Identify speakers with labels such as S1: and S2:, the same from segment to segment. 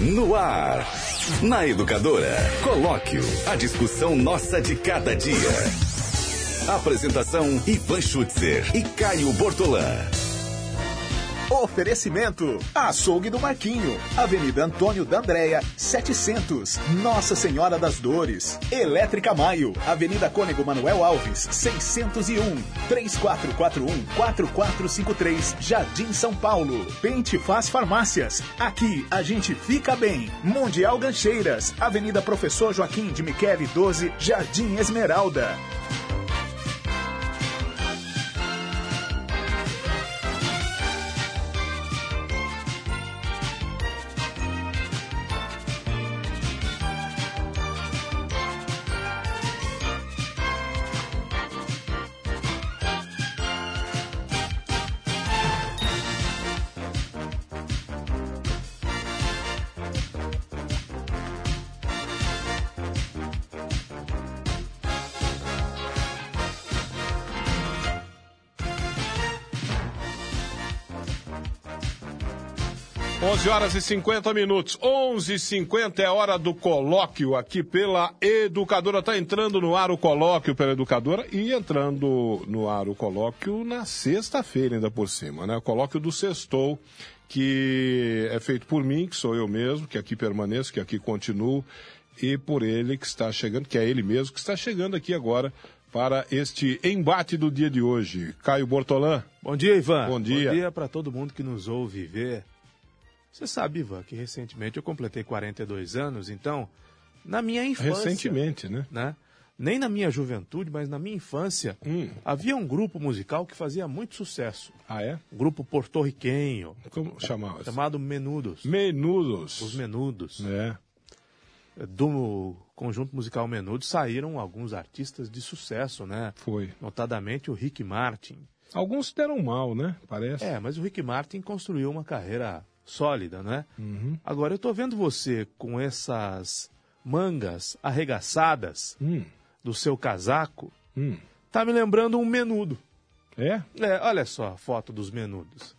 S1: No ar, na Educadora, Colóquio, a discussão nossa de cada dia. Apresentação Ivan Schutzer e Caio Bortolã.
S2: Oferecimento: Açougue do Marquinho, Avenida Antônio da Andréia, 700, Nossa Senhora das Dores. Elétrica Maio, Avenida Cônego Manuel Alves, 601, 3441-4453, Jardim São Paulo. Pente Faz Farmácias, aqui a gente fica bem. Mundial Gancheiras, Avenida Professor Joaquim de Michele 12, Jardim Esmeralda.
S3: Horas e 50 minutos. 11 h 50 é hora do colóquio aqui pela Educadora. Está entrando no ar o colóquio pela Educadora e entrando no ar o colóquio na sexta-feira, ainda por cima, né? O colóquio do Sextou, que é feito por mim, que sou eu mesmo, que aqui permaneço, que aqui continuo, e por ele que está chegando, que é ele mesmo, que está chegando aqui agora para este embate do dia de hoje. Caio Bortolã.
S4: Bom dia, Ivan.
S3: Bom dia.
S4: Bom dia para todo mundo que nos ouve vê você sabe, Ivan, que recentemente eu completei 42 anos, então, na minha infância.
S3: Recentemente, né?
S4: né? Nem na minha juventude, mas na minha infância,
S3: hum.
S4: havia um grupo musical que fazia muito sucesso.
S3: Ah, é?
S4: Um grupo porto-riquenho.
S3: Como chamava?
S4: Chamado Menudos.
S3: Menudos.
S4: Os Menudos.
S3: É.
S4: Do conjunto musical Menudos saíram alguns artistas de sucesso, né?
S3: Foi.
S4: Notadamente o Rick Martin.
S3: Alguns deram mal, né? Parece.
S4: É, mas o Rick Martin construiu uma carreira sólida, né?
S3: Uhum.
S4: Agora eu estou vendo você com essas mangas arregaçadas
S3: hum.
S4: do seu casaco.
S3: Hum.
S4: Tá me lembrando um menudo.
S3: É?
S4: É, olha só a foto dos menudos.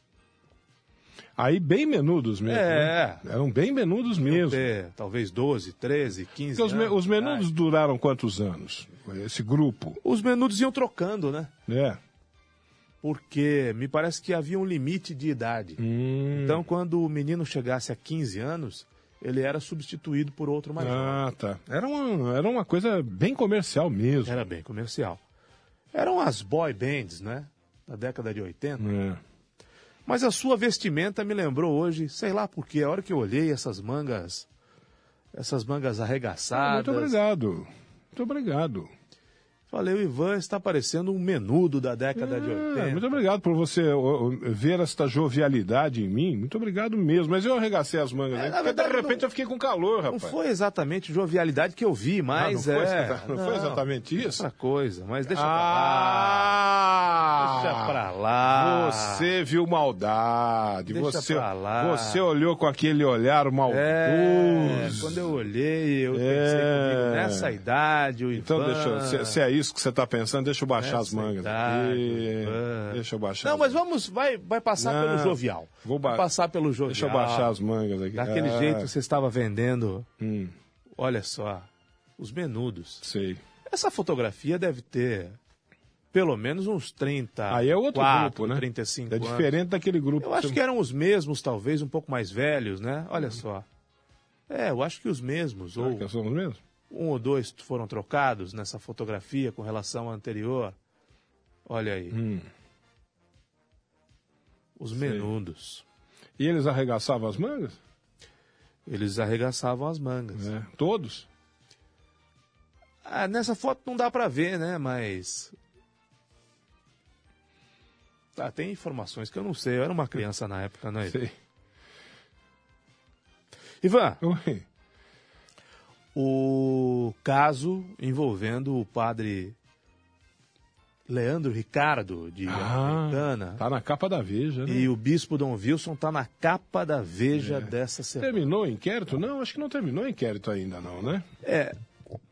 S3: Aí bem menudos mesmo.
S4: É.
S3: Né? Eram bem menudos mesmo.
S4: É, talvez 12, 13, 15
S3: os,
S4: anos.
S3: Os menudos duraram quantos anos? Esse grupo?
S4: Os menudos iam trocando, né?
S3: É
S4: porque me parece que havia um limite de idade.
S3: Hum.
S4: Então, quando o menino chegasse a 15 anos, ele era substituído por outro mais.
S3: Ah, tá. Era uma, era uma coisa bem comercial mesmo.
S4: Era bem comercial. Eram as boy bands, né? Da década de 80.
S3: É.
S4: Mas a sua vestimenta me lembrou hoje, sei lá porquê, a hora que eu olhei essas mangas, essas mangas arregaçadas.
S3: Ah, muito obrigado. Muito obrigado.
S4: Falei, o Ivan está parecendo um menudo da década
S3: é,
S4: de 80.
S3: Muito obrigado por você ver esta jovialidade em mim. Muito obrigado mesmo. Mas eu arregacei as mangas, é, porque verdade, de repente não, eu fiquei com calor, rapaz.
S4: Não foi exatamente jovialidade que eu vi, mas ah, não
S3: é.
S4: Foi,
S3: não, não, foi exatamente isso?
S4: Outra coisa, mas deixa
S3: ah,
S4: pra lá. Deixa pra lá.
S3: Você viu maldade.
S4: Deixa
S3: você,
S4: pra lá.
S3: Você olhou com aquele olhar maldoso.
S4: É, quando eu olhei, eu é. pensei comigo, nessa idade, o
S3: Então
S4: Ivan...
S3: deixa, se, se é isso que você está pensando, deixa eu baixar as mangas. Deixa eu baixar.
S4: Não, mas vamos, vai, vai passar
S3: Não,
S4: pelo jovial.
S3: Vou ba...
S4: passar pelo jovial.
S3: Deixa eu baixar as mangas aqui.
S4: Daquele
S3: ah.
S4: jeito que você estava vendendo.
S3: Hum.
S4: Olha só, os menudos.
S3: Sei.
S4: Essa fotografia deve ter pelo menos uns 30.
S3: Aí é outro
S4: 4,
S3: grupo, né?
S4: 35
S3: É diferente
S4: anos.
S3: daquele grupo.
S4: Eu acho que eram os mesmos, talvez, um pouco mais velhos, né? Olha só. É, eu acho que os mesmos.
S3: Será
S4: ou...
S3: que são os mesmos?
S4: Um ou dois foram trocados nessa fotografia com relação à anterior. Olha aí.
S3: Hum.
S4: Os menudos.
S3: E eles arregaçavam as mangas?
S4: Eles arregaçavam as mangas.
S3: É. Todos?
S4: Ah, nessa foto não dá para ver, né? Mas. Ah, tem informações que eu não sei. Eu era uma criança na época, né?
S3: Sei.
S4: Ivan.
S3: Oi
S4: o caso envolvendo o padre Leandro Ricardo, de
S3: ah,
S4: Americana.
S3: Tá na capa da Veja, né?
S4: E o bispo Dom Wilson tá na capa da Veja
S3: é.
S4: dessa semana.
S3: Terminou o inquérito? Não, acho que não terminou o inquérito ainda, não, né?
S4: É.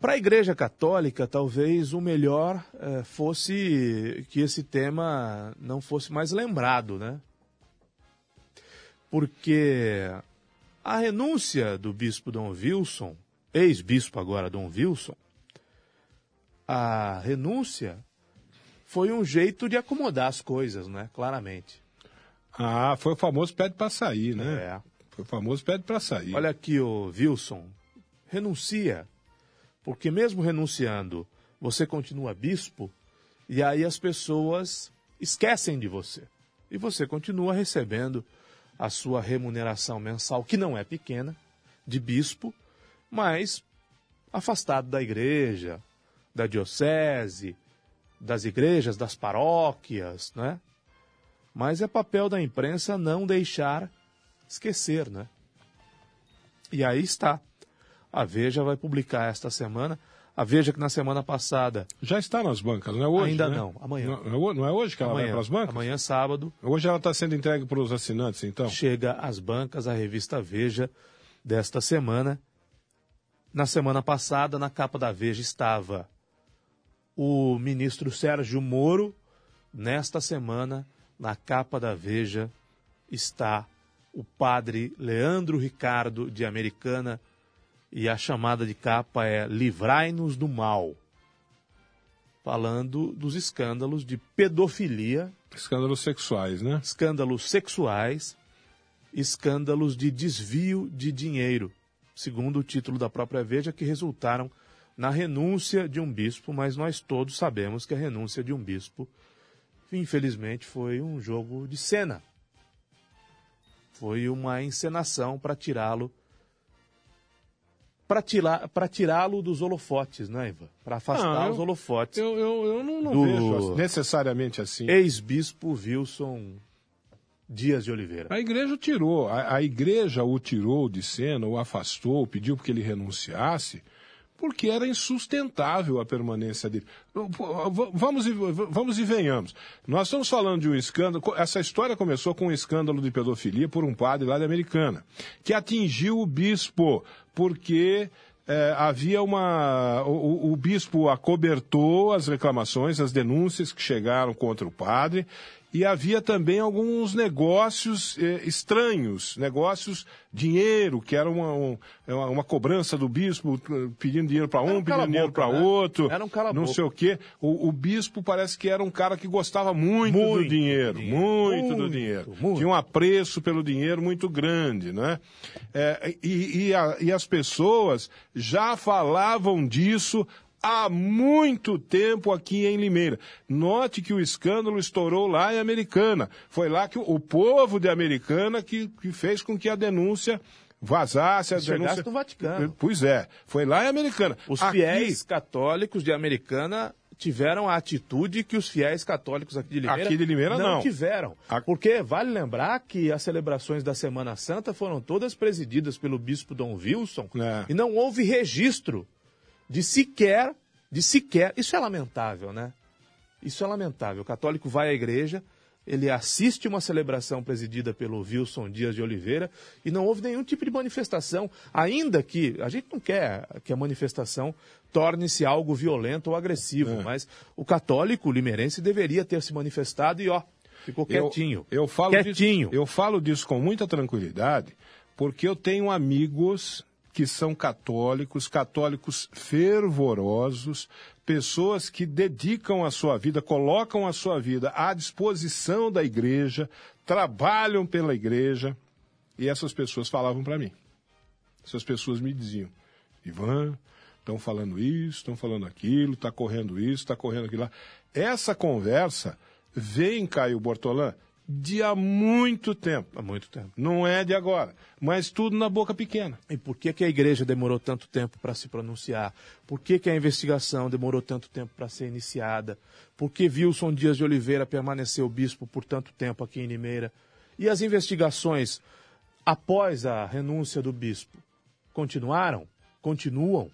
S4: Para a Igreja Católica, talvez o melhor é, fosse que esse tema não fosse mais lembrado, né? Porque A renúncia do bispo Dom Wilson, ex-bispo agora Dom Wilson, a renúncia foi um jeito de acomodar as coisas, né? Claramente.
S3: Ah, foi o famoso pede para sair, né?
S4: É.
S3: Foi o famoso pede para sair.
S4: Olha aqui, o Wilson, renuncia, porque mesmo renunciando, você continua bispo, e aí as pessoas esquecem de você. E você continua recebendo a sua remuneração mensal, que não é pequena, de bispo, mas afastado da igreja, da diocese, das igrejas, das paróquias, né? Mas é papel da imprensa não deixar esquecer, né? E aí está. A Veja vai publicar esta semana. A Veja que na semana passada.
S3: Já está nas bancas, não é hoje?
S4: Ainda
S3: né?
S4: não, amanhã.
S3: Não, não é hoje que ela
S4: amanhã,
S3: vai para as bancas?
S4: Amanhã, sábado.
S3: Hoje ela está sendo entregue para os assinantes, então?
S4: Chega às bancas a revista Veja desta semana. Na semana passada, na capa da Veja estava o ministro Sérgio Moro. Nesta semana, na capa da Veja, está o padre Leandro Ricardo de Americana e a chamada de capa é Livrai-nos do Mal. Falando dos escândalos de pedofilia.
S3: Escândalos sexuais, né?
S4: Escândalos sexuais, escândalos de desvio de dinheiro, segundo o título da própria Veja, que resultaram na renúncia de um bispo, mas nós todos sabemos que a renúncia de um bispo, infelizmente, foi um jogo de cena. Foi uma encenação para tirá-lo para tirá-lo dos holofotes, né, Ivan? Para afastar
S3: eu-
S4: os holofotes.
S3: Eu, eu, eu não, não
S4: Do-
S3: vejo necessariamente assim.
S4: Ex-bispo Wilson Dias de Oliveira.
S3: A igreja tirou, a, a igreja o tirou de cena, o afastou, pediu que ele renunciasse, porque era insustentável a permanência dele. Vamos e, vamos e venhamos. Nós estamos falando de um escândalo. Essa história começou com um escândalo de pedofilia por um padre lá de Americana, que atingiu o bispo, porque eh, havia uma. O- o bispo acobertou as reclamações, as denúncias que chegaram contra o padre. E havia também alguns negócios eh, estranhos, negócios, dinheiro, que era uma, um- uma, cobrança do bispo, eh, pedindo dinheiro para um,
S4: um
S3: pedindo dinheiro para
S4: né?
S3: outro.
S4: Era um cala-boca.
S3: Não sei o quê. O, o bispo parece que era um cara que gostava muito,
S4: Muito
S3: do dinheiro,
S4: do dinheiro.
S3: muito, do
S4: Muito,
S3: dinheiro.
S4: muito.
S3: Tinha um apreço pelo dinheiro muito grande, né? É, e, e a- e as pessoas já falavam disso há muito tempo aqui em Limeira. Note que o escândalo estourou lá em Americana. Foi lá que o, povo de Americana que, que fez com que a denúncia vazasse. A denúncia...
S4: no Vaticano.
S3: Pois é, foi lá em Americana.
S4: Os
S3: Aqui-
S4: fiéis católicos de Americana tiveram a atitude que os fiéis católicos aqui de Limeira,
S3: Aqui de Limeira, não.
S4: tiveram.
S3: A-
S4: Porque vale lembrar que as celebrações da Semana Santa foram todas presididas pelo bispo Dom Wilson
S3: É.
S4: e não houve registro de sequer, de sequer, isso é lamentável, né? Isso é lamentável. O católico vai à igreja, ele assiste uma celebração presidida pelo Wilson Dias de Oliveira e não houve nenhum tipo de manifestação, ainda que a gente não quer que a manifestação torne-se algo violento ou agressivo, mas o católico limeirense deveria ter se manifestado e ó, ficou
S3: Eu-
S4: quietinho.
S3: Eu, falo
S4: quietinho.
S3: Disso, eu falo disso com muita tranquilidade, porque eu tenho amigos que são católicos, católicos fervorosos, pessoas que dedicam a sua vida, colocam a sua vida à disposição da igreja, trabalham pela igreja, e essas pessoas falavam para mim. Essas pessoas me diziam: Ivan, estão falando isso, estão falando aquilo, está correndo isso, está correndo aquilo lá. Essa conversa vem, Caio Bortolã, de há muito tempo.
S4: Há muito tempo.
S3: Não é de agora, mas tudo na boca pequena.
S4: E por que, que a igreja demorou tanto tempo para se pronunciar? Por que, que a investigação demorou tanto tempo para ser iniciada? Por que Wilson Dias de Oliveira permaneceu bispo por tanto tempo aqui em Limeira? E as investigações após a renúncia do bispo continuaram? Continuam?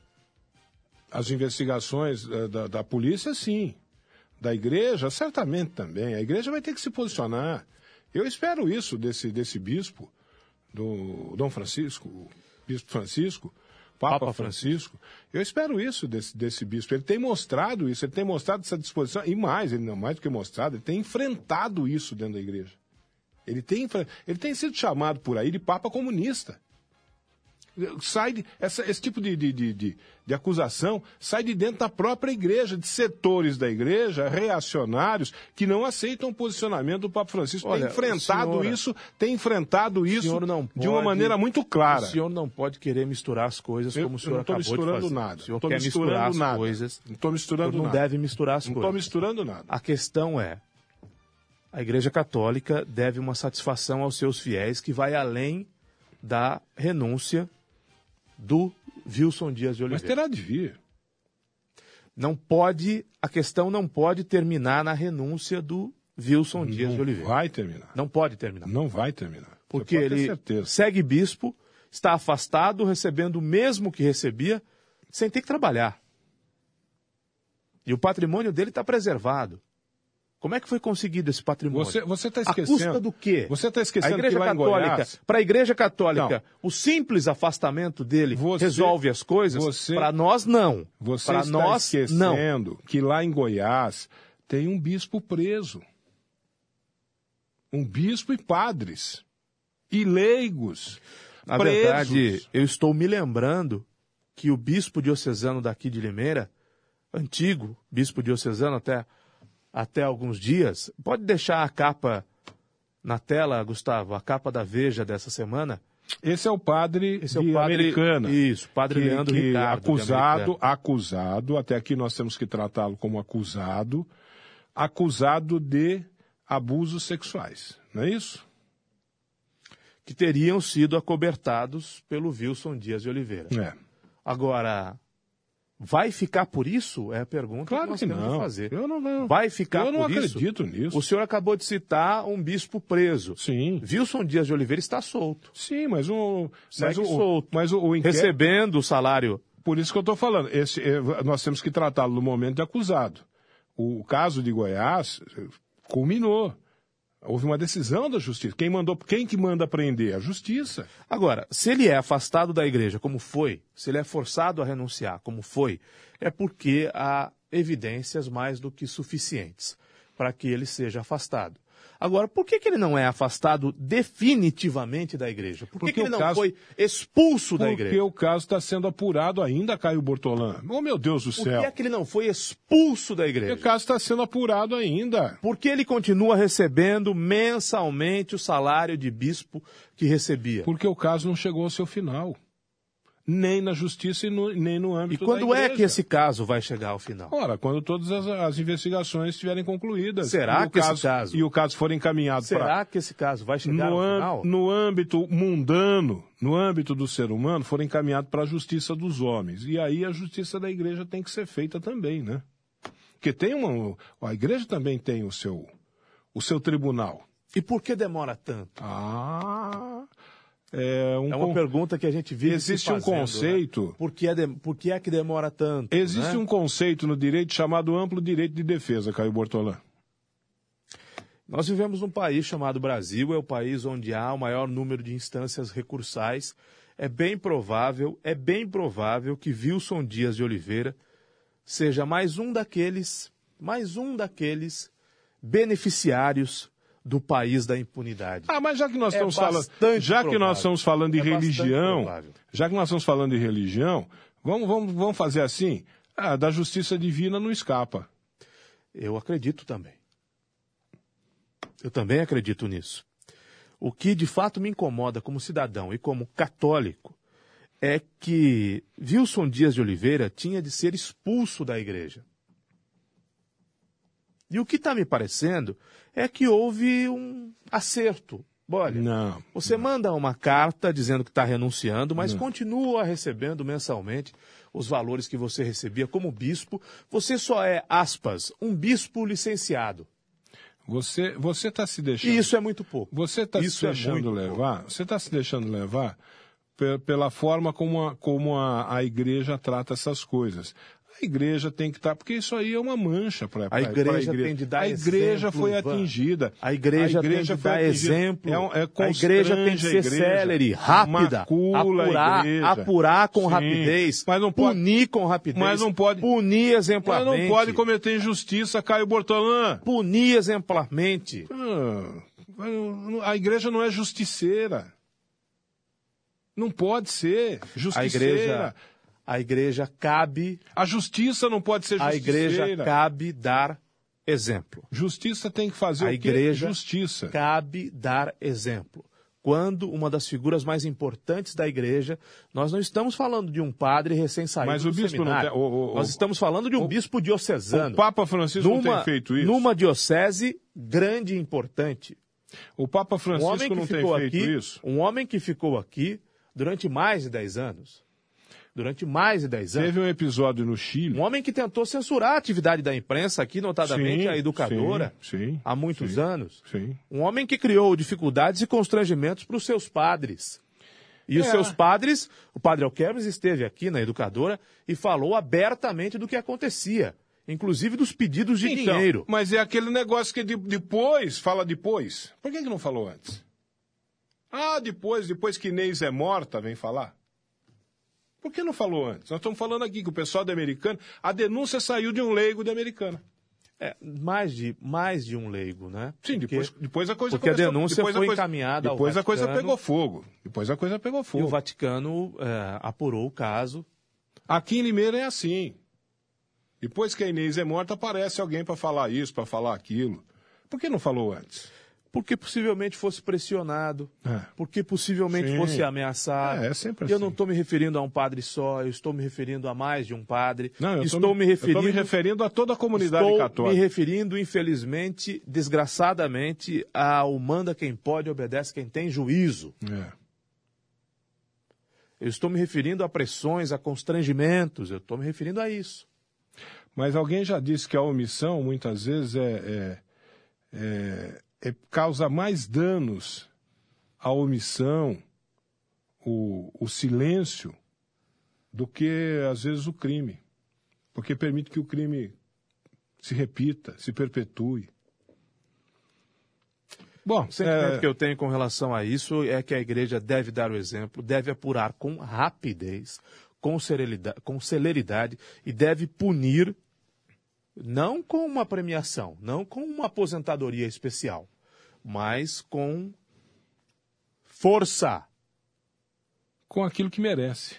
S3: As investigações eh, da, da polícia, sim. Da igreja, certamente também. A igreja vai ter que se posicionar. Eu espero isso desse, desse bispo, do Dom Francisco, Bispo Francisco, Papa,
S4: Papa
S3: Francisco. Eu espero isso desse, desse bispo. Ele tem mostrado isso, ele tem mostrado essa disposição, e mais, ele não mais do que mostrado, ele tem enfrentado isso dentro da igreja. Ele tem, ele tem sido chamado por aí de Papa comunista. Sai de, essa, esse tipo de, de, de, de, acusação sai de dentro da própria igreja, de setores da igreja, reacionários, que não aceitam o posicionamento do Papa Francisco.
S4: Olha,
S3: tem enfrentado
S4: senhora,
S3: isso, tem enfrentado isso
S4: senhor não
S3: de uma
S4: pode-
S3: maneira muito clara.
S4: O senhor não pode querer misturar as coisas
S3: Eu-
S4: como o
S3: eu
S4: senhor
S3: não estou
S4: acabou de
S3: misturando
S4: fazer.
S3: nada.
S4: O senhor
S3: Não
S4: quer
S3: misturando
S4: misturar as
S3: nada.
S4: coisas.
S3: Não estou misturando
S4: não
S3: nada.
S4: deve misturar as
S3: Não estou
S4: coisas.
S3: misturando nada.
S4: A questão é, a Igreja Católica deve uma satisfação aos seus fiéis que vai além da renúncia do Wilson Dias de
S3: Mas
S4: Oliveira.
S3: terá de vir.
S4: Não pode, a questão não pode terminar na renúncia do Wilson Dias
S3: não
S4: de Oliveira.
S3: vai terminar.
S4: Não pode terminar.
S3: Não vai terminar.
S4: Porque ele segue bispo, está afastado, recebendo o mesmo que recebia, sem ter que trabalhar. E o patrimônio dele está preservado. Como é que foi conseguido esse patrimônio?
S3: Você você está
S4: A
S3: esquecendo.
S4: custa do quê?
S3: Você está
S4: A
S3: esquecendo
S4: Igreja
S3: que
S4: Católica, para a Igreja Católica, o simples afastamento dele
S3: Você-
S4: resolve as coisas. Para nós, não.
S3: você
S4: Para
S3: está
S4: nós, não.
S3: esquecendo que lá em Goiás tem um bispo preso. Um bispo e padres. E leigos.
S4: Na
S3: presos.
S4: verdade, eu estou me lembrando que o bispo diocesano daqui de Limeira, antigo bispo diocesano até, até alguns dias, pode deixar a capa na tela, Gustavo, a capa da Veja dessa semana.
S3: Esse é o padre
S4: Esse é o padre
S3: Americana.
S4: Isso, padre
S3: que,
S4: Leandro
S3: que
S4: Ricardo.
S3: acusado, acusado, até aqui nós temos que tratá-lo como acusado, acusado de abusos sexuais, não é isso?
S4: que teriam sido acobertados pelo Wilson Dias de Oliveira.
S3: É.
S4: Agora, vai ficar por isso? É a pergunta que
S3: Claro
S4: nós
S3: que
S4: temos
S3: não.
S4: fazer.
S3: Eu não, não.
S4: Vai ficar
S3: Eu não
S4: por isso?
S3: acredito nisso.
S4: O senhor acabou de citar um bispo preso.
S3: Sim.
S4: Wilson Dias de Oliveira está solto.
S3: Sim, mas o. Mas o,
S4: solto.
S3: mas o, o inquérito.
S4: Recebendo o salário.
S3: Por isso que eu estou falando. Esse, eh, nós temos que tratá-lo no momento de acusado. O caso de Goiás eh, culminou. Houve uma decisão da justiça. Quem mandou, quem que manda prender? A justiça.
S4: Agora, se ele é afastado da igreja, como foi, se ele é forçado a renunciar, como foi, é porque há evidências mais do que suficientes para que ele seja afastado. Agora, por que, que ele não é afastado definitivamente da igreja? Por que,
S3: Porque
S4: que ele não
S3: caso-
S4: foi expulso da
S3: Porque
S4: igreja?
S3: o caso está sendo apurado ainda, Caio Bortolã. Oh, meu Deus do
S4: Por
S3: céu.
S4: que é que ele não foi expulso da
S3: Porque
S4: igreja?
S3: o caso está sendo apurado ainda.
S4: Porque ele continua recebendo mensalmente o salário de bispo que recebia.
S3: Porque o caso não chegou ao seu final. Nem na justiça e no- nem no
S4: E
S3: âmbito
S4: quando
S3: da
S4: é que esse caso vai chegar ao final?
S3: Ora, quando todas as, as investigações estiverem concluídas.
S4: Será
S3: e o
S4: que esse caso-
S3: E o caso for encaminhado para...
S4: Será que esse caso vai chegar
S3: No,
S4: ao final?
S3: no âmbito mundano, no âmbito do ser humano, for encaminhado para a justiça dos homens. E aí a justiça da igreja tem que ser feita também, né? Porque tem uma... A igreja também tem o seu, o seu tribunal.
S4: E por que demora tanto?
S3: Ah... É, um
S4: É uma
S3: con-
S4: pergunta que a gente vive se
S3: Existe um
S4: fazendo, né?
S3: conceito...
S4: Por, que é de- por que é que demora tanto?
S3: Existe
S4: né?
S3: um conceito no direito chamado amplo direito de defesa, Caio Bortolã.
S4: Nós vivemos num país chamado Brasil, é o país onde há o maior número de instâncias recursais. É bem provável, é bem provável que Wilson Dias de Oliveira seja mais um daqueles, mais um daqueles beneficiários do país da impunidade.
S3: Ah, mas já que nós
S4: É
S3: estamos falando, já que nós estamos falando de
S4: É
S3: religião, já que nós estamos falando de religião, vamos, vamos, vamos fazer assim? Ah, da justiça divina não escapa.
S4: Eu acredito também. Eu também acredito nisso. O que de fato me incomoda como cidadão e como católico é que Wilson Dias de Oliveira tinha de ser expulso da igreja. E o que está me parecendo é que houve um acerto. Olha,
S3: Não.
S4: você manda uma carta dizendo que está renunciando, mas continua recebendo mensalmente os valores que você recebia como bispo. Você só é, aspas, um bispo licenciado.
S3: Você você está se deixando.
S4: E isso é muito pouco.
S3: Você está se
S4: é
S3: deixando
S4: muito
S3: levar. Você está se deixando levar pe- pela forma como a, como a, a igreja trata essas coisas. A igreja tem que estar, porque isso aí é uma mancha para
S4: A igreja tem de dar
S3: A igreja
S4: exemplo,
S3: foi atingida.
S4: A igreja, tem de dar exemplo.
S3: É um- é
S4: a igreja tem de
S3: constrange
S4: ser
S3: a igreja.
S4: célere, rápida,
S3: Macula a
S4: apurar,
S3: igreja.
S4: apurar com
S3: Sim,
S4: rapidez,
S3: mas não pode-
S4: punir com rapidez,
S3: mas não pode-
S4: punir
S3: Mas
S4: exemplarmente.
S3: não pode cometer injustiça, Caio Bortolã.
S4: Punir exemplarmente.
S3: Ah, a igreja não é justiceira. Não pode ser.
S4: A
S3: Justiceira.
S4: igreja, a igreja cabe,
S3: A justiça não pode ser
S4: a
S3: justiceira.
S4: igreja cabe dar exemplo.
S3: Justiça tem que fazer
S4: A igreja
S3: Justiça.
S4: cabe dar exemplo. Quando uma das figuras mais importantes da igreja, nós não estamos falando de um padre recém-saído
S3: Mas
S4: do
S3: o bispo não
S4: seminário.
S3: tem- o- o-
S4: nós estamos falando de um
S3: o-
S4: bispo diocesano.
S3: O Papa Francisco não
S4: numa,
S3: tem feito isso.
S4: Numa diocese grande e importante.
S3: O Papa
S4: Um
S3: Francisco
S4: homem que
S3: não tem
S4: ficou
S3: feito
S4: aqui,
S3: isso.
S4: um homem que ficou aqui durante mais de 10 anos. Durante mais de 10 anos.
S3: Teve um episódio no Chile.
S4: Um homem que tentou censurar a atividade da imprensa aqui, notadamente
S3: Sim,
S4: a educadora,
S3: sim, sim,
S4: há muitos anos.
S3: Sim.
S4: Um homem que criou dificuldades e constrangimentos para os seus padres. E os
S3: É.
S4: seus padres, o padre Alquermes esteve aqui na educadora e falou abertamente do que acontecia, inclusive dos pedidos de
S3: Então,
S4: dinheiro.
S3: Mas é aquele negócio que de- depois, fala depois. Por que, que não falou antes? Ah, depois, depois que Inês é morta, vem falar. Por que não falou antes? Nós estamos falando aqui que o pessoal da Americana, a denúncia saiu de um leigo da Americana.
S4: É, mais, de, mais de um leigo, né?
S3: Sim,
S4: Porque-
S3: depois, depois a coisa
S4: porque a
S3: começou-
S4: denúncia
S3: depois a
S4: foi
S3: coisa-
S4: encaminhada ao
S3: Depois a coisa pegou fogo. Depois a coisa pegou
S4: E o
S3: fogo.
S4: Vaticano é, apurou o caso.
S3: Aqui em Limeira é assim. Depois que a Inês é morta, aparece alguém para falar isso, para falar aquilo. Por que não falou antes?
S4: Porque possivelmente fosse pressionado,
S3: É.
S4: porque possivelmente
S3: Sim.
S4: fosse ameaçado.
S3: É, é sempre
S4: E eu
S3: assim.
S4: não estou me referindo a um padre só, eu estou me referindo a mais de um padre.
S3: Não, eu
S4: estou
S3: tô
S4: me referindo,
S3: tô me referindo a toda a comunidade
S4: estou
S3: católica.
S4: me referindo, infelizmente, desgraçadamente, ao manda quem pode, obedece quem tem juízo.
S3: É.
S4: Eu estou me referindo a pressões, a constrangimentos, eu estou me referindo a isso.
S3: Mas alguém já disse que a omissão muitas vezes é- é- é- causa mais danos a omissão, o, o silêncio, do que às vezes o crime. Porque permite que o crime se repita, se perpetue. Bom,
S4: O sentimento
S3: é,
S4: que eu tenho com relação a isso é que a igreja deve dar o exemplo, deve apurar com rapidez, com celeridade, com celeridade e deve punir, não com uma premiação, não com uma aposentadoria especial, mas com força.
S3: com aquilo que merece.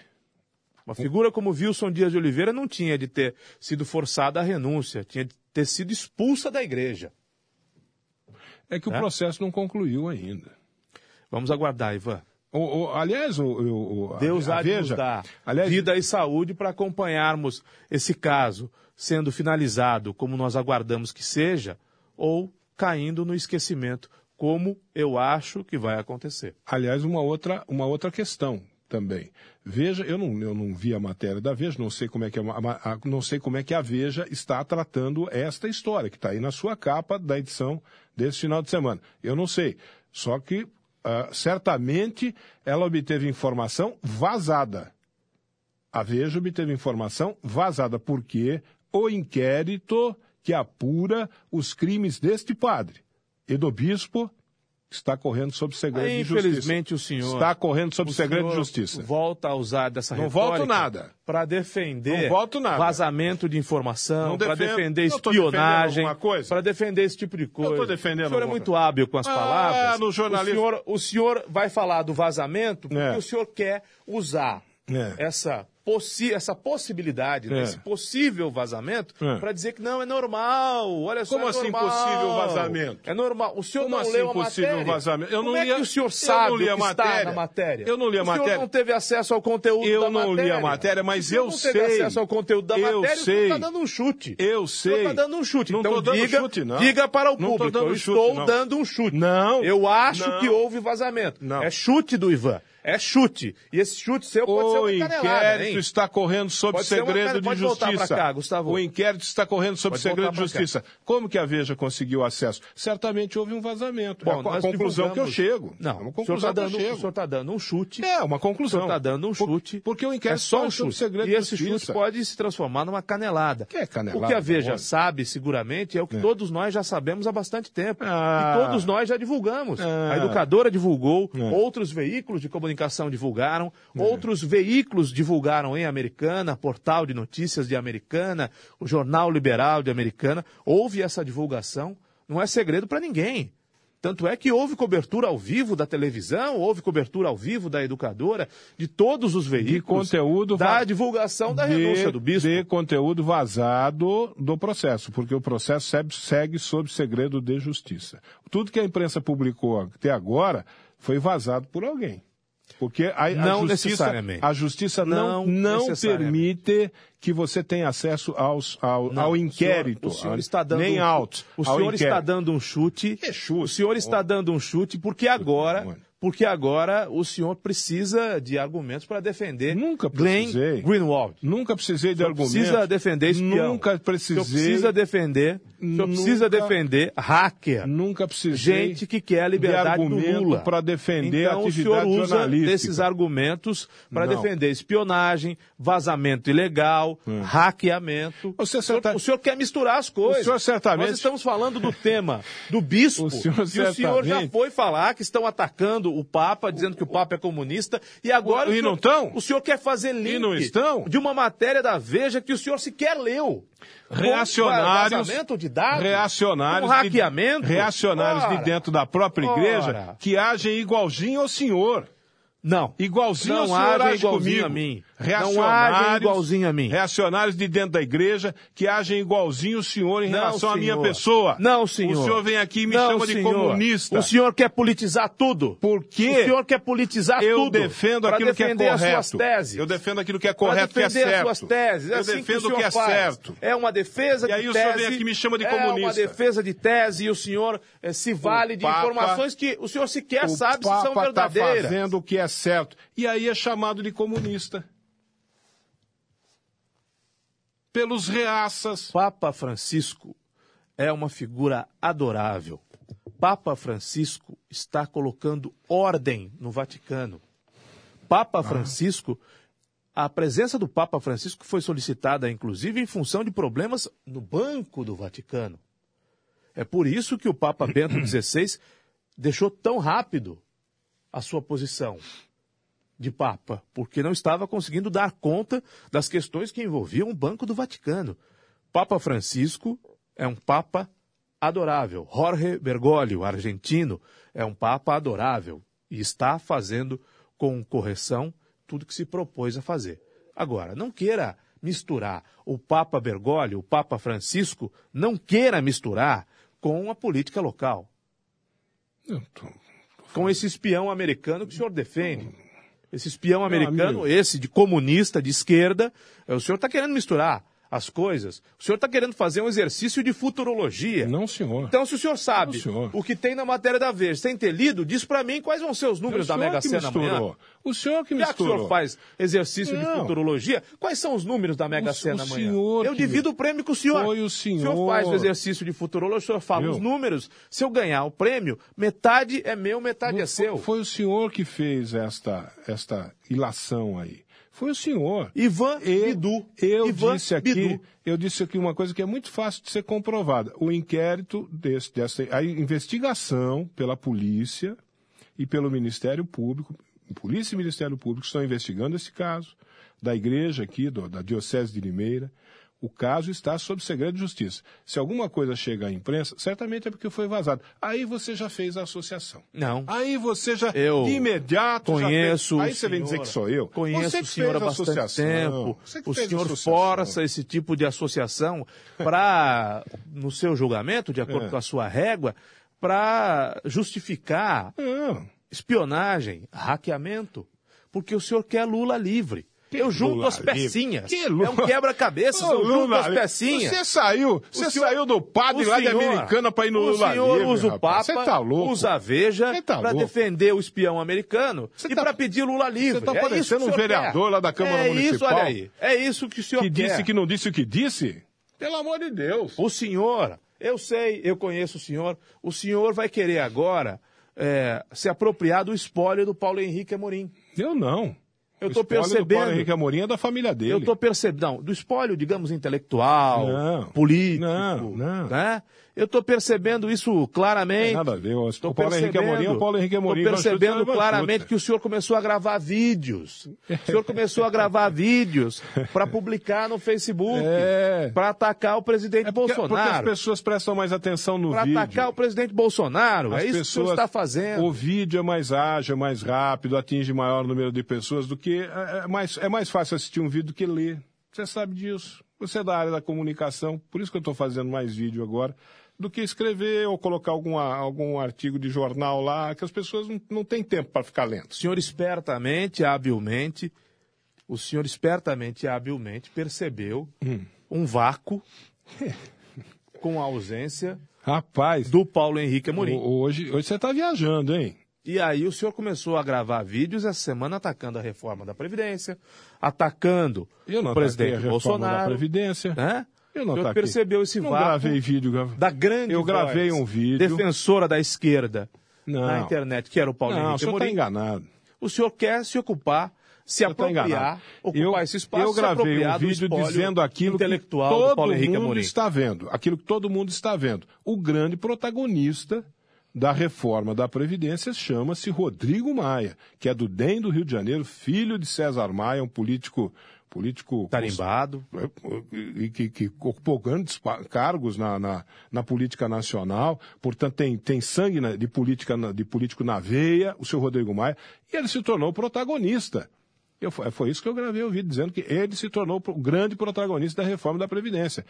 S4: Uma figura como Wilson Dias de Oliveira não tinha de ter sido forçada à renúncia, tinha de ter sido expulsa da igreja.
S3: É que o
S4: É?
S3: processo não concluiu ainda.
S4: Vamos aguardar, Ivan.
S3: O- o- aliás, o, a-
S4: Deus
S3: a
S4: há de nos dar
S3: aliás,
S4: vida e saúde para acompanharmos esse caso sendo finalizado como nós aguardamos que seja, ou caindo no esquecimento, como eu acho que vai acontecer.
S3: Aliás, uma outra, uma outra questão também. Veja, eu não, eu não vi a matéria da Veja, não sei como é que a, a- não sei como é que a Veja está tratando esta história que está aí na sua capa da edição desse final de semana. Eu não sei. Só que ah, certamente ela obteve informação vazada. A Veja obteve informação vazada, porque o inquérito que apura os crimes deste padre e do bispo está correndo sob segredo
S4: Aí,
S3: de justiça.
S4: infelizmente, o senhor-
S3: Está correndo sob
S4: O
S3: segredo de justiça.
S4: Volta a usar dessa
S3: Não volto nada.
S4: Para defender
S3: Não volto nada.
S4: vazamento de informação, para defender
S3: eu
S4: espionagem,
S3: coisa?
S4: para defender esse tipo de coisa.
S3: tô defendendo
S4: O senhor é muito hábil com as
S3: Ah,
S4: palavras.
S3: no jornalismo-
S4: O senhor, o senhor vai falar do vazamento porque
S3: É.
S4: o senhor quer usar
S3: É.
S4: essa, possi essa possibilidade,
S3: É.
S4: esse possível vazamento,
S3: É.
S4: para dizer que não, é normal. Olha só,
S3: Como
S4: é
S3: assim
S4: normal.
S3: possível vazamento?
S4: É normal. O senhor
S3: Como
S4: não
S3: assim
S4: leu a
S3: possível
S4: matéria?
S3: vazamento? Eu
S4: Como
S3: não
S4: é
S3: li a-
S4: que o senhor
S3: eu
S4: sabe
S3: não li a
S4: o que está
S3: matéria.
S4: na matéria?
S3: Eu não li a
S4: O senhor
S3: matéria.
S4: não teve acesso ao conteúdo
S3: Eu
S4: da
S3: não li
S4: matéria.
S3: a matéria, mas
S4: O
S3: eu
S4: não teve
S3: sei.
S4: acesso ao conteúdo da
S3: Eu
S4: matéria, o
S3: sei.
S4: senhor está dando um chute.
S3: Eu
S4: O
S3: sei.
S4: senhor está dando um chute.
S3: Não
S4: então
S3: dando
S4: diga,
S3: chute, não.
S4: diga para o
S3: Não
S4: público, eu
S3: chute,
S4: estou
S3: não.
S4: dando um chute.
S3: Não.
S4: Eu acho que houve vazamento.
S3: Não.
S4: É chute do Ivan. É chute. E esse chute seu pode ser
S3: O
S4: uma canelada,
S3: inquérito
S4: hein?
S3: está correndo sob
S4: Pode ser
S3: segredo de justiça.
S4: cá.
S3: O inquérito está correndo sob
S4: Pode
S3: segredo de
S4: pra cá.
S3: justiça. Como que a Veja conseguiu acesso? Certamente houve um vazamento.
S4: Bom,
S3: é a, conclusão que eu
S4: divulgamos-
S3: chego.
S4: Não,
S3: é uma
S4: o senhor
S3: conclusão
S4: está
S3: que eu
S4: dando, o
S3: chego.
S4: senhor tá dando um chute.
S3: É, uma conclusão.
S4: O senhor está dando um
S3: Por-
S4: chute.
S3: porque o inquérito
S4: é só um
S3: está
S4: chute.
S3: segredo
S4: E
S3: de
S4: esse chute
S3: justiça.
S4: pode se transformar numa canelada.
S3: Que é canelada,
S4: O que a Veja
S3: olha.
S4: sabe, seguramente, é o que todos nós já sabemos há bastante tempo.
S3: Ah.
S4: E todos nós já divulgamos.
S3: Ah.
S4: A educadora divulgou,
S3: É.
S4: outros veículos de comunicação divulgaram, outros veículos divulgaram em Americana, Portal de Notícias de Americana, o Jornal Liberal de Americana. Houve essa divulgação. Não é segredo para ninguém. Tanto é que houve cobertura ao vivo da televisão, houve cobertura ao vivo da educadora, de todos os veículos.
S3: De conteúdo
S4: da divulgação da
S3: de,
S4: renúncia do bispo.
S3: de conteúdo vazado do processo, porque o processo segue, segue sob segredo de justiça. Tudo que a imprensa publicou até agora foi vazado por alguém. Porque a, a
S4: Não
S3: justiça,
S4: necessariamente.
S3: a justiça não,
S4: Não
S3: não permite que você tenha acesso aos, ao,
S4: Não,
S3: ao
S4: o
S3: inquérito.
S4: senhor- O senhor, está dando
S3: nem
S4: um,
S3: autos.
S4: O senhor está dando um chute.
S3: Que chute?
S4: O senhor está dando um chute porque agora. Porque agora o senhor precisa de argumentos para defender
S3: Nunca
S4: Glenn
S3: precisei.
S4: Greenwald.
S3: Nunca precisei de
S4: O senhor
S3: argumentos.
S4: precisa defender espião.
S3: Nunca
S4: O
S3: precisei.
S4: senhor precisa defender, o senhor precisa
S3: Nunca-
S4: defender hacker.
S3: Nunca precisei.
S4: Gente que quer a liberdade
S3: de
S4: do Lula.
S3: para defender
S4: então,
S3: a
S4: o senhor
S3: atividade
S4: usa desses argumentos para defender espionagem, vazamento ilegal, hackeamento.
S3: Você
S4: o, senhor,
S3: certa-
S4: o senhor quer misturar as coisas.
S3: O senhor certamente-
S4: Nós estamos falando do tema do bispo.
S3: O senhor
S4: e o senhor já
S3: certamente-
S4: foi falar que estão atacando o Papa, dizendo que o Papa é comunista. E agora
S3: E
S4: o senhor,
S3: não?
S4: O senhor quer fazer link
S3: não estão?
S4: de uma matéria da Veja que o senhor sequer leu.
S3: Reacionários,
S4: de dados,
S3: reacionários,
S4: com hackeamento.
S3: de, reacionários
S4: Ora,
S3: de dentro da própria igreja
S4: Ora.
S3: que agem igualzinho ao senhor.
S4: Não.
S3: Igualzinho
S4: Não
S3: ao senhor age
S4: igualzinho
S3: comigo.
S4: a mim. Não
S3: Reacionários,
S4: agem igualzinho a mim.
S3: Reacionários de dentro da igreja que agem igualzinho o senhor em
S4: Não,
S3: relação à minha
S4: senhor.
S3: pessoa.
S4: Não, senhor.
S3: O senhor vem aqui e me
S4: Não,
S3: chama de
S4: senhor.
S3: comunista.
S4: O senhor quer politizar tudo.
S3: Por quê?
S4: O senhor quer politizar
S3: Eu
S4: tudo.
S3: defendo
S4: pra
S3: aquilo que é correto.
S4: as suas teses.
S3: Eu defendo aquilo que é correto, que é
S4: defender
S3: certo.
S4: as suas teses. É
S3: Eu
S4: assim
S3: defendo
S4: que o,
S3: o que
S4: senhor
S3: é
S4: faz.
S3: certo.
S4: É uma defesa
S3: E aí
S4: de
S3: o
S4: tese.
S3: senhor vem aqui e me chama de
S4: É uma
S3: comunista.
S4: defesa de tese e o senhor eh, se vale de
S3: Papa-
S4: informações que o senhor sequer
S3: o
S4: sabe se são
S3: Papa está
S4: verdadeiras.
S3: fazendo o que é certo. E aí é chamado de comunista. Pelos reaças.
S4: Papa Francisco é uma figura adorável. Papa Francisco está colocando ordem no Vaticano. Papa Francisco, a presença do Papa Francisco foi solicitada, inclusive, em função de problemas no Banco do Vaticano. É por isso que o Papa Bento XVI deixou tão rápido a sua posição de Papa, porque não estava conseguindo dar conta das questões que envolviam o Banco do Vaticano. Papa Francisco é um Papa adorável. Jorge Bergoglio, argentino, é um Papa adorável e está fazendo com correção tudo que se propôs a fazer. Agora, não queira misturar o Papa Bergoglio, o Papa Francisco, não queira misturar com a política local,
S3: tô-
S4: com esse espião americano que o senhor defende. Esse espião americano, esse de comunista, de esquerda, eh, o senhor está querendo misturar as coisas. O senhor está querendo fazer um exercício de futurologia.
S3: Não, senhor.
S4: Então, se o senhor sabe
S3: Não, senhor.
S4: o que tem na matéria da Veja, sem ter lido, diz para mim quais vão ser os números da
S3: senhor
S4: Mega Sena amanhã.
S3: O senhor que
S4: Já que o senhor faz exercício de
S3: Não.
S4: futurologia, quais são os números da Mega Sena
S3: o
S4: amanhã?
S3: senhor
S4: Eu divido o prêmio com o senhor.
S3: Foi o
S4: O senhor
S3: senhor.
S4: faz o exercício de futurologia, o senhor fala os números. Se eu ganhar o prêmio, metade é meu, metade é seu.
S3: Foi o senhor que fez esta, esta ilação aí. Foi o senhor.
S4: Ivan
S3: Eu,
S4: Bidu.
S3: eu
S4: Ivan
S3: disse aqui,
S4: Bidu.
S3: eu disse aqui uma coisa que é muito fácil de ser comprovada. O inquérito desse, dessa, a investigação pela polícia e pelo Ministério Público, polícia e Ministério Público estão investigando esse caso da igreja aqui, do- da Diocese de Limeira. O caso está sob segredo de justiça. Se alguma coisa chega à imprensa, certamente é porque foi vazado. Aí você já fez a associação.
S4: Não.
S3: Aí você já,
S4: Eu
S3: de imediato, já
S4: Conheço
S3: fez. Aí você vem dizer que sou eu.
S4: Conheço o senhor há bastante
S3: associação.
S4: tempo. O senhor força esse tipo de associação para, no seu julgamento, de acordo
S3: É.
S4: com a sua régua, para justificar
S3: Não.
S4: espionagem, hackeamento. Porque o senhor quer Lula livre. Eu junto
S3: Lula
S4: as pecinhas.
S3: Que
S4: É
S3: Lula?
S4: um quebra-cabeças.
S3: Ô,
S4: Eu junto
S3: Lula
S4: as pecinhas.
S3: Você saiu, você
S4: senhor-
S3: saiu do padre
S4: o
S3: lá de Americana para ir no Lula
S4: O senhor
S3: livre,
S4: usa o. Papa,
S3: Você tá louco.
S4: usa a Veja
S3: tá
S4: para defender o espião americano e
S3: tá-
S4: para pedir Lula livre.
S3: Você tá
S4: é isso
S3: parecendo um vereador
S4: quer.
S3: lá da Câmara
S4: é Isso,
S3: Municipal.
S4: olha aí. É isso que o senhor
S3: Que
S4: quer.
S3: disse que não disse o que disse? Pelo amor de Deus.
S4: O senhor, eu sei, eu conheço o senhor, o senhor vai querer agora é, se apropriar do espólio do Paulo Henrique Amorim.
S3: Eu não.
S4: Eu
S3: O do
S4: percebendo.
S3: Paulo Henrique Amorim é da família dele.
S4: Eu estou percebendo, não, do espólio, digamos, intelectual,
S3: Não,
S4: político,
S3: não, não.
S4: né? Eu estou percebendo isso claramente.
S3: Nada a ver. O
S4: Tô
S3: Paulo Henrique Amorim é o Paulo Henrique Amorim.
S4: Estou percebendo
S3: é o Ivan
S4: claramente que o senhor começou a gravar vídeos. O senhor começou a gravar vídeos para publicar no Facebook.
S3: É.
S4: Para atacar o presidente
S3: É porque, porque as
S4: Bolsonaro.
S3: pessoas prestam mais atenção no
S4: Para
S3: vídeo.
S4: atacar o presidente Bolsonaro.
S3: As
S4: é isso que o
S3: pessoas,
S4: senhor está fazendo.
S3: O vídeo é mais ágil, é mais rápido, atinge maior número de pessoas do que. É, é mais, é mais fácil assistir um vídeo do que ler. Você sabe disso. Você é da área da comunicação, por isso que eu estou fazendo mais vídeo agora, do que escrever ou colocar alguma, algum artigo de jornal lá, que as pessoas não, não têm tempo para ficar lendo.
S4: O senhor espertamente, habilmente, o senhor espertamente e habilmente percebeu
S3: Hum.
S4: um vácuo com a ausência
S3: Rapaz,
S4: do Paulo Henrique Amorim.
S3: ho- hoje, hoje você está viajando, hein?
S4: E aí o senhor começou a gravar vídeos essa semana atacando a reforma da Previdência, atacando o presidente
S3: reforma da
S4: Bolsonaro.
S3: Previdência.
S4: Né?
S3: Eu não
S4: O
S3: ataquei.
S4: percebeu esse
S3: não
S4: vácuo
S3: gravei vídeo.
S4: da grande
S3: Eu gravei
S4: voz
S3: um vídeo.
S4: defensora da esquerda
S3: Não.
S4: na internet, que era o Paulo
S3: Não, o
S4: Henrique
S3: senhor está enganado.
S4: O senhor quer se ocupar, se
S3: tá
S4: apropriar,
S3: enganado.
S4: ocupar
S3: eu,
S4: esse espaço,
S3: eu gravei um
S4: do
S3: vídeo dizendo aquilo que todo
S4: Paulo Henrique
S3: mundo
S4: Amorim.
S3: está vendo, aquilo que todo mundo está vendo. O grande protagonista da reforma da Previdência chama-se Rodrigo Maia, que é do DEM do Rio de Janeiro, filho de César Maia, um político político
S4: Tarimbado.
S3: e que, que ocupou grandes cargos na, na, na política nacional, portanto tem, tem sangue de, política, de político na veia, o seu Rodrigo Maia, e ele se tornou protagonista. Eu, foi foi isso que eu gravei o vídeo, dizendo que ele se tornou o grande protagonista da reforma da Previdência.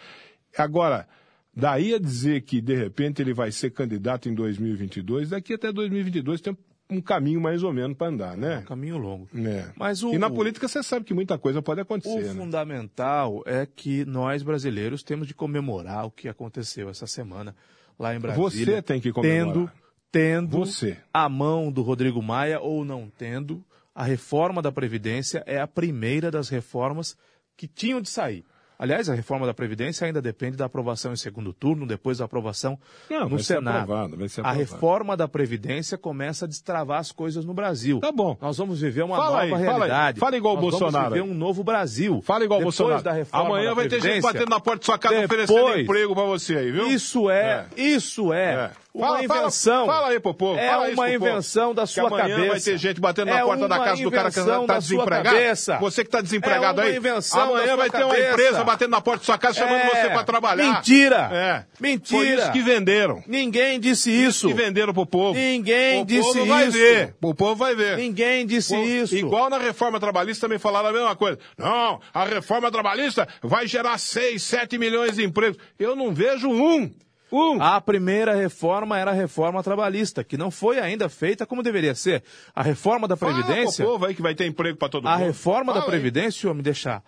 S3: Agora, daí a dizer que, de repente, ele vai ser candidato em 2022, daqui até 2022 tem um caminho mais ou menos para andar, né?
S4: Caminho longo.
S3: É.
S4: Mas o-
S3: E na política você sabe que muita coisa pode
S4: O
S3: acontecer, né?
S4: fundamental é que nós brasileiros temos de comemorar o que aconteceu essa semana lá em Brasília.
S3: Você tem que comemorar.
S4: Tendo, tendo
S3: Você.
S4: a mão do Rodrigo Maia ou não tendo, a reforma da Previdência é a primeira das reformas que tinham de sair. Aliás, a reforma da Previdência ainda depende da aprovação em segundo turno, depois da aprovação
S3: Não,
S4: no Senado.
S3: aprovado,
S4: a reforma da Previdência começa a destravar as coisas no Brasil.
S3: Tá bom.
S4: Nós vamos viver uma
S3: Fala aí,
S4: nova
S3: fala aí.
S4: realidade.
S3: Fala igual o Bolsonaro
S4: Vamos viver
S3: aí.
S4: um novo Brasil.
S3: Fala igual o Bolsonaro.
S4: Da reforma
S3: Amanhã vai ter gente batendo na porta da sua casa
S4: depois-
S3: oferecendo emprego pra você aí, viu?
S4: Isso é, isso é,
S3: É.
S4: uma
S3: Fala- fala-
S4: invenção.
S3: fala aí
S4: É
S3: fala isso
S4: uma
S3: pro povo.
S4: invenção da sua
S3: amanhã
S4: cabeça.
S3: vai ter gente batendo na
S4: É
S3: porta da
S4: uma
S3: casa do cara que está desempregado. Você que está desempregado
S4: É uma
S3: aí.
S4: invenção da
S3: amanhã
S4: sua
S3: vai ter uma empresa batendo na porta da sua casa chamando
S4: É.
S3: você para trabalhar.
S4: Mentira.
S3: É.
S4: Mentira.
S3: Foi isso que venderam.
S4: Ninguém disse isso.
S3: Que venderam pro povo.
S4: Ninguém
S3: o
S4: disse
S3: povo vai
S4: isso.
S3: ver. O povo vai ver.
S4: Ninguém disse
S3: Pô,
S4: isso.
S3: Igual na reforma trabalhista também falaram a mesma coisa. Não, a reforma trabalhista vai gerar 6, 7 milhões de empregos. Eu não vejo um. Um.
S4: A primeira reforma era a reforma trabalhista, que não foi ainda feita como deveria ser. A reforma da Previdência.
S3: Fala pro povo aí que vai ter emprego para todo
S4: A
S3: mundo.
S4: reforma da
S3: Fala aí.
S4: Previdência, o senhor me deixar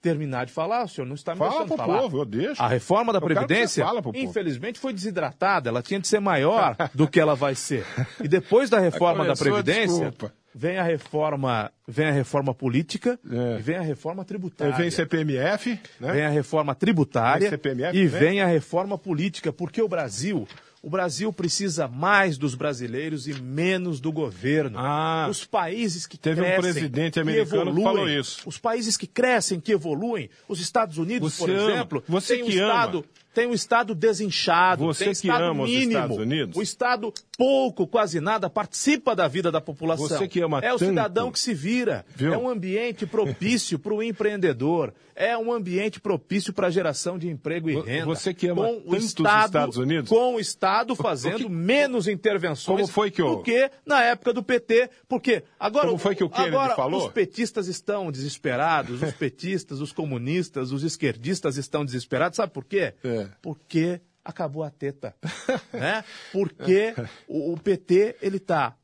S4: terminar de falar, o senhor não está me
S3: Fala
S4: deixando falar.
S3: povo, eu deixo.
S4: A reforma da
S3: Eu
S4: Previdência, infelizmente, foi desidratada. Ela tinha de ser maior do que ela vai ser. E depois da reforma da Previdência,
S3: desculpa.
S4: vem a reforma, vem a reforma política
S3: É.
S4: e vem a reforma tributária.
S3: vem CPMF, né?
S4: Vem a reforma tributária
S3: Vem CPMF,
S4: e vem a reforma política, porque o Brasil, o Brasil precisa mais dos brasileiros e menos do governo.
S3: Ah.
S4: os países que
S3: Teve um
S4: crescem,
S3: presidente
S4: que
S3: americano que
S4: evoluem,
S3: falou isso.
S4: Os países que crescem, que evoluem, os Estados Unidos,
S3: Você
S4: por
S3: ama.
S4: exemplo,
S3: Você
S4: tem um
S3: que ama.
S4: estado tem um estado desinchado,
S3: Você
S4: tem
S3: que
S4: estado
S3: ama os
S4: mínimo.
S3: Estados Unidos.
S4: O estado pouco, quase nada participa da vida da população.
S3: Você que ama
S4: é o
S3: tanto.
S4: cidadão que se vira.
S3: Viu?
S4: É um ambiente propício para o empreendedor. É um ambiente propício para a geração de emprego e renda.
S3: você que ama
S4: com o
S3: os
S4: Estado,
S3: Estados Unidos?
S4: Com o Estado fazendo
S3: que-
S4: menos intervenções
S3: Como foi que o-
S4: do que na época do PT. Porque agora,
S3: Como foi que o Kennedy
S4: agora
S3: falou?
S4: os petistas estão desesperados, os petistas, os comunistas, os esquerdistas estão desesperados. Sabe por quê?
S3: É.
S4: Porque acabou a teta. né? Porque o, o PT ele está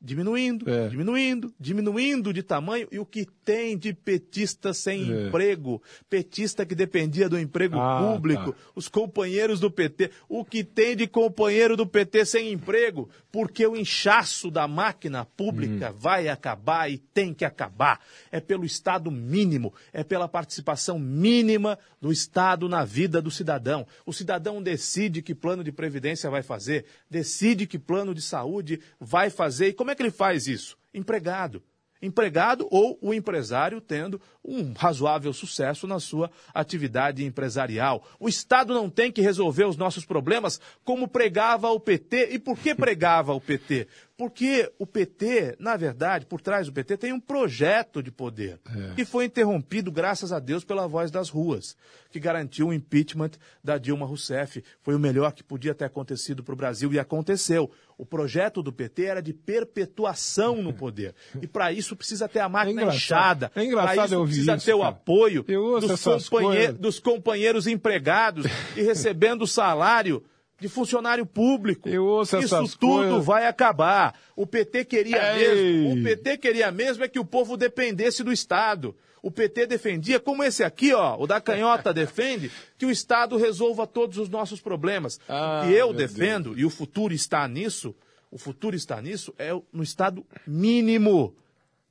S4: diminuindo,
S3: É.
S4: diminuindo, diminuindo de tamanho e o que tem de petista sem
S3: É.
S4: emprego, petista que dependia do emprego
S3: Ah,
S4: público,
S3: tá.
S4: os companheiros do PT, o que tem de companheiro do PT sem emprego, porque o inchaço da máquina pública vai acabar e tem que acabar. É pelo Estado mínimo, é pela participação mínima do Estado na vida do cidadão. O cidadão decide que plano de previdência vai fazer, decide que plano de saúde vai fazer. E como é que ele faz isso? Empregado. empregado ou o empresário tendo um razoável sucesso na sua atividade empresarial. O Estado não tem que resolver os nossos problemas como pregava o PT. E por que pregava o PT? Porque o PT, na verdade, por trás do PT, tem um projeto de poder é. que foi interrompido, graças a Deus, pela voz das ruas, que garantiu o impeachment da Dilma Rousseff. Foi o melhor que podia ter acontecido para o Brasil e aconteceu. O projeto do PT era de perpetuação no poder. E para isso precisa ter a máquina é inchada.
S3: É engraçado eu
S4: precisa
S3: isso,
S4: ter o apoio dos, companhe dos companheiros empregados e recebendo salário de funcionário público. Isso tudo
S3: coisas.
S4: vai acabar. O PT queria Ei. mesmo, o PT queria mesmo é que o povo dependesse do Estado. O PT defendia, como esse aqui, ó, o da canhota defende, que o Estado resolva todos os nossos problemas.
S3: Ah,
S4: e eu defendo, Deus. e o futuro está nisso, o futuro está nisso, é no Estado mínimo.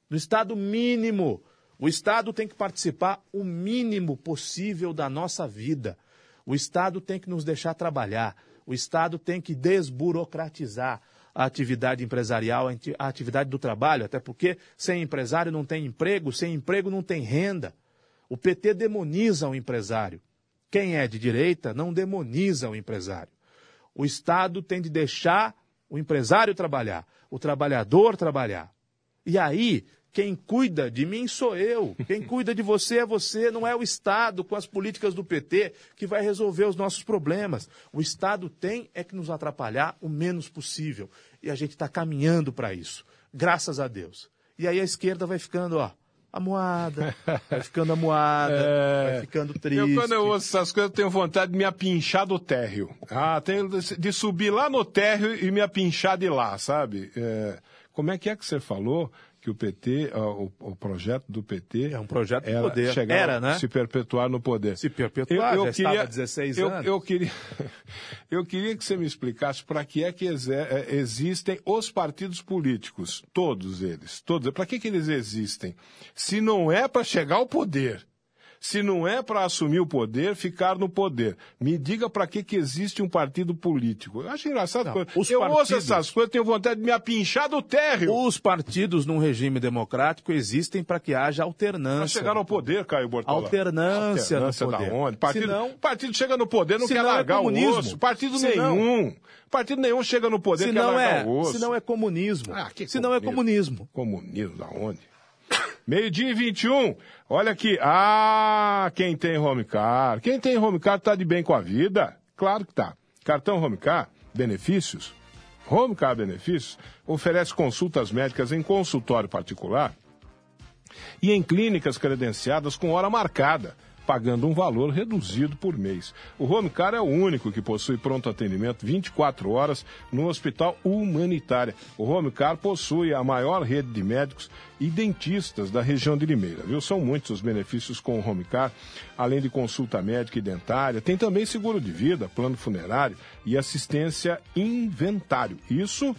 S4: No Estado mínimo. O Estado tem que participar o mínimo possível da nossa vida. O Estado tem que nos deixar trabalhar. O Estado tem que desburocratizar a atividade empresarial, a atividade do trabalho, até porque sem empresário não tem emprego, sem emprego não tem renda. O PT demoniza o empresário. Quem é de direita não demoniza o empresário. O Estado tem de deixar o empresário trabalhar, o trabalhador trabalhar. E aí quem cuida de mim sou eu. Quem cuida de você é você, não é o Estado com as políticas do PT que vai resolver os nossos problemas. O Estado tem é que nos atrapalhar o menos possível. E a gente está caminhando para isso. Graças a Deus. E aí a esquerda vai ficando, ó, amuada, vai ficando amuada, é... vai ficando triste.
S3: Eu, quando eu ouço essas coisas, eu tenho vontade de me apinchar do térreo. Ah, tenho de subir lá no térreo e me apinchar de lá, sabe? É... Como é que é que você falou? Que o PT, o, o, projeto do PT...
S4: É um projeto
S3: de
S4: poder.
S3: Chegar, era, né? Se perpetuar no poder.
S4: Se perpetuar, eu, eu já queria, estava há 16
S3: eu,
S4: anos.
S3: Eu queria, eu queria que você me explicasse para que é que é, existem os partidos políticos, todos eles, todos. Para que, que eles existem? Se não é para chegar ao poder, se não é para assumir o poder, ficar no poder. Me diga para que, que existe um partido político. Eu acho engraçado. Não, coisa. Eu partidos... ouço essas coisas, tenho vontade de me apinchar do térreo.
S4: Os partidos num regime democrático existem para que haja alternância. Para
S3: chegar ao poder, Caio Bortola.
S4: Alternância, alternância no poder.
S3: da onde? Partido, Senão... partido chega no poder, não quer é largar é o osso. Partido Senão... nenhum. Partido nenhum chega no poder,
S4: se
S3: quer largar
S4: é,
S3: o osso.
S4: Se não é comunismo.
S3: Ah, que
S4: se não é comunismo.
S3: Comunismo da onde? Meio-dia e 21. Olha aqui. Ah, quem tem home car. Quem tem home car tá de bem com a vida. Claro que tá. Cartão home car, benefícios. Home car benefícios oferece consultas médicas em consultório particular e em clínicas credenciadas com hora marcada pagando um valor reduzido por mês. O Homecar é o único que possui pronto atendimento 24 horas no Hospital Humanitária. O Homecar possui a maior rede de médicos e dentistas da região de Limeira. Viu? São muitos os benefícios com o Homecar, além de consulta médica e dentária. Tem também seguro de vida, plano funerário e assistência inventário. Isso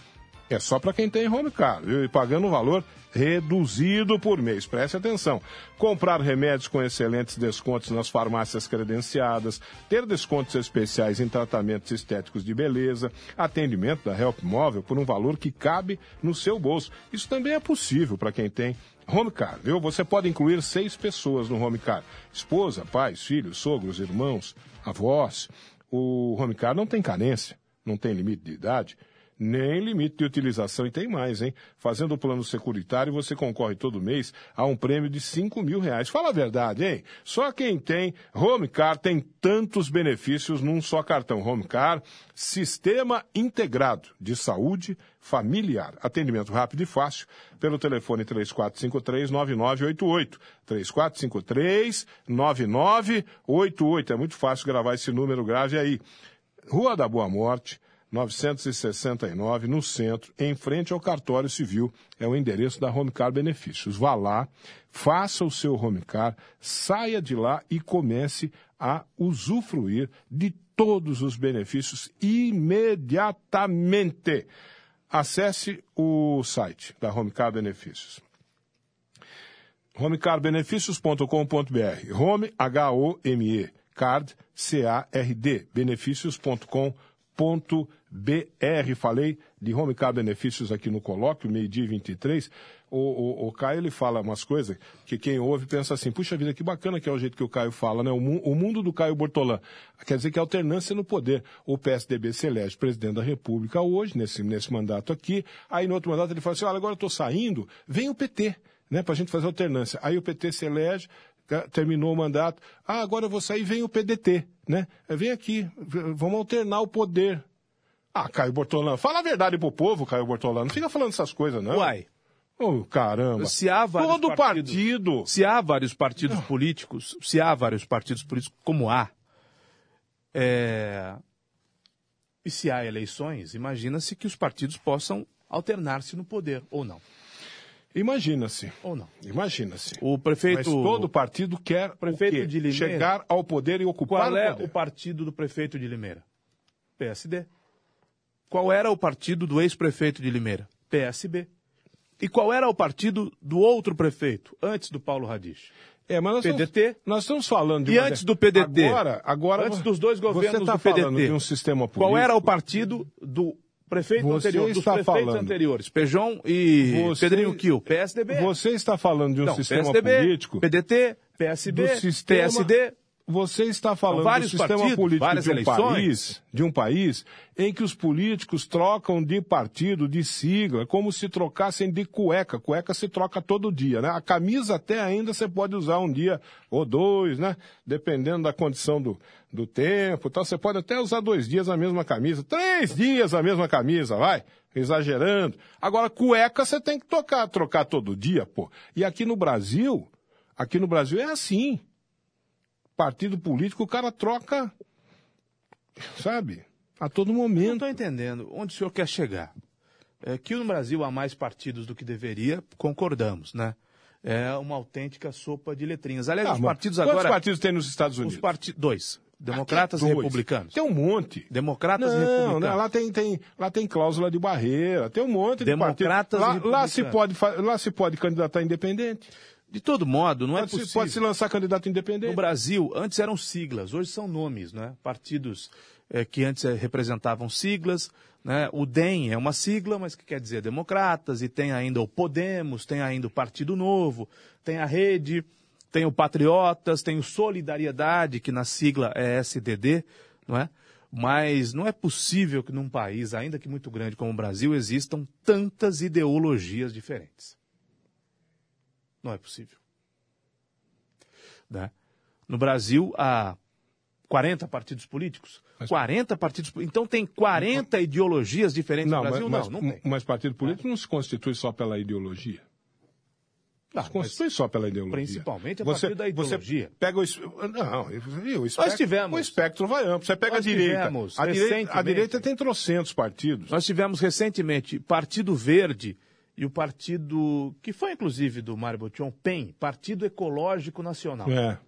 S3: é só para quem tem home car, viu? E pagando um valor reduzido por mês. Preste atenção. Comprar remédios com excelentes descontos nas farmácias credenciadas, ter descontos especiais em tratamentos estéticos de beleza, atendimento da Help Móvel por um valor que cabe no seu bolso. Isso também é possível para quem tem Home Car, viu? Você pode incluir seis pessoas no Home Car: esposa, pais, filhos, sogros, irmãos, avós. O Home Car não tem carência, não tem limite de idade nem limite de utilização. E tem mais, hein? Fazendo o plano securitário, você concorre todo mês a um prêmio de 5 mil reais. Fala a verdade, hein? Só quem tem Home Car tem tantos benefícios num só cartão. Home Car, sistema integrado de saúde familiar. Atendimento rápido e fácil pelo telefone 3453-9988. 3453-9988. É muito fácil gravar esse número grave aí. Rua da Boa Morte, 969, no centro, em frente ao cartório civil. É o endereço da Homecar Benefícios. Vá lá, faça o seu Homecar, saia de lá e comece a usufruir de todos os benefícios imediatamente. Acesse o site da Homecar Benefícios. homecarbenefícios.com.br Home, H-O-M-E, card, C-A-R-D, benefícios.com.br BR, falei de Home Car Benefícios aqui no colóquio, meio-dia 23. O, o, o, Caio ele fala umas coisas que quem ouve pensa assim, puxa vida, que bacana que é o jeito que o Caio fala, né? O, o mundo do Caio Bortolã. Quer dizer que é alternância no poder. O PSDB se elege presidente da República hoje, nesse, nesse mandato aqui. Aí no outro mandato ele fala assim, olha, agora eu estou saindo, vem o PT, né? Para a gente fazer alternância. Aí o PT se elege, terminou o mandato. Ah, agora eu vou sair, vem o PDT, né? Vem aqui, vamos alternar o poder. Ah, Caio Bortolano, fala a verdade pro povo, Caio Bortolano. Não fica falando essas coisas, não.
S4: Uai.
S3: Oh, caramba.
S4: Se há vários
S3: Todo partidos, partido.
S4: Se há vários partidos não. políticos, se há vários partidos políticos, como há, é... e se há eleições, imagina-se que os partidos possam alternar-se no poder, ou não.
S3: Imagina-se.
S4: Ou não.
S3: Imagina-se.
S4: O prefeito.
S3: Mas todo partido quer
S4: prefeito de Limeira,
S3: chegar ao poder e ocupar
S4: Qual é
S3: o,
S4: o partido do prefeito de Limeira? PSD. Qual era o partido do ex-prefeito de Limeira? PSB. E qual era o partido do outro prefeito, antes do Paulo Radich?
S3: É, mas nós
S4: PDT.
S3: Estamos, nós estamos falando de
S4: E antes do PDT?
S3: Agora, agora
S4: antes dos dois governos
S3: você tá
S4: do PDT.
S3: falando de um sistema político.
S4: Qual era o partido do prefeito
S3: Você
S4: anterior, dos
S3: está
S4: prefeitos
S3: falando.
S4: anteriores? Pejão e
S3: Você-
S4: Pedrinho Kiel, PSDB.
S3: Você está falando de um
S4: Não,
S3: sistema
S4: PSDB,
S3: político.
S4: PDT, PSB,
S3: do sistema-
S4: PSD.
S3: Você está falando do sistema
S4: partidos,
S3: político de um, país, de um país em que os políticos trocam de partido, de sigla, como se trocassem de cueca. Cueca se troca todo dia, né? A camisa até ainda você pode usar um dia ou dois, né? Dependendo da condição do, do tempo. Então você pode até usar dois dias a mesma camisa, três dias a mesma camisa, vai. Exagerando. Agora, cueca você tem que tocar, trocar todo dia, pô. E aqui no Brasil, aqui no Brasil é assim partido político, o cara troca, sabe, a todo
S4: Não
S3: momento.
S4: estou entendendo onde o senhor quer chegar. É que no Brasil há mais partidos do que deveria, concordamos, né? É uma autêntica sopa de letrinhas. Aliás,
S3: Ah,
S4: os partidos
S3: Quantos
S4: agora.
S3: partidos tem nos Estados Unidos?
S4: Os parti... Dois. Democratas e republicanos.
S3: Tem um monte.
S4: Democratas e
S3: Não,
S4: republicanos.
S3: né, lá tem, tem, lá tem cláusula de barreira, tem um monte de
S4: Democratas
S3: partidos.
S4: e
S3: Lá, lá, se
S4: republicanos.
S3: pode, lá se pode candidatar independente.
S4: De todo modo, não é
S3: Pode, se,
S4: possível.
S3: pode se lançar candidato
S4: No
S3: independente.
S4: Brasil, antes eram siglas, hoje são nomes, né? Partidos eh, que antes eh, representavam siglas, né? O DEM é uma sigla, mas que quer dizer democratas, e tem ainda o Podemos, tem ainda o Partido Novo, tem a Rede, tem o Patriotas, tem o Solidariedade, que na sigla é SDD, não é? Mas não é possível que num país, ainda que muito grande como o Brasil, existam tantas ideologias diferentes. Não é possível. Né? No Brasil, há 40 partidos políticos. 40 partidos políticos. Então tem 40 ideologias diferentes no
S3: mas,
S4: Brasil?
S3: mas,
S4: não, não tem.
S3: mas partido político não se constitui só pela ideologia.
S4: Não,
S3: se
S4: mas
S3: constitui só pela ideologia.
S4: principalmente a
S3: você,
S4: partir da ideologia.
S3: Você pega o. Não, e o espectro,
S4: tivemos-
S3: o espectro vai amplo. Você pega
S4: Nós
S3: a direita. A direita, a direita tem trocentos partidos.
S4: Nós tivemos recentemente Partido Verde e o partido, que foi inclusive do Mário Botion, PEN, Partido Ecológico Nacional.
S3: É.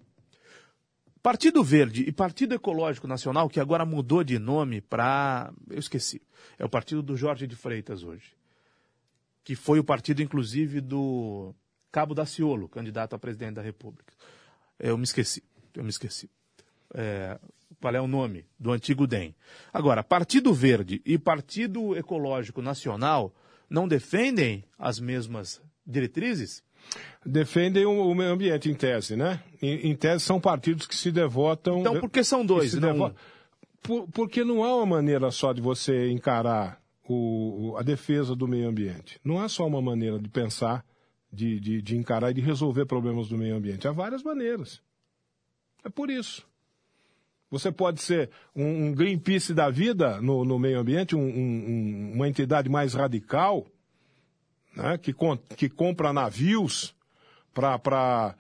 S4: Partido Verde e Partido Ecológico Nacional, que agora mudou de nome para. Eu esqueci. É o partido do Jorge de Freitas hoje. Que foi o partido, inclusive, do Cabo Daciolo, candidato a presidente da República. Eu me esqueci. Eu me esqueci. É, qual é o nome do antigo DEM? Agora, Partido Verde e Partido Ecológico Nacional não defendem as mesmas diretrizes?
S3: Defendem o, meio ambiente, em tese, né? Em, em tese, são partidos que se devotam.
S4: Então, por que são dois? não
S3: devo-
S4: um?
S3: Por- porque não há uma maneira só de você encarar o- a defesa do meio ambiente. Não há só uma maneira de pensar, de, de, de encarar e de resolver problemas do meio ambiente. Há várias maneiras. É por isso. Você pode ser um, um Greenpeace da vida no, no meio ambiente, um- um- um- uma entidade mais radical, né, que, que compra navios para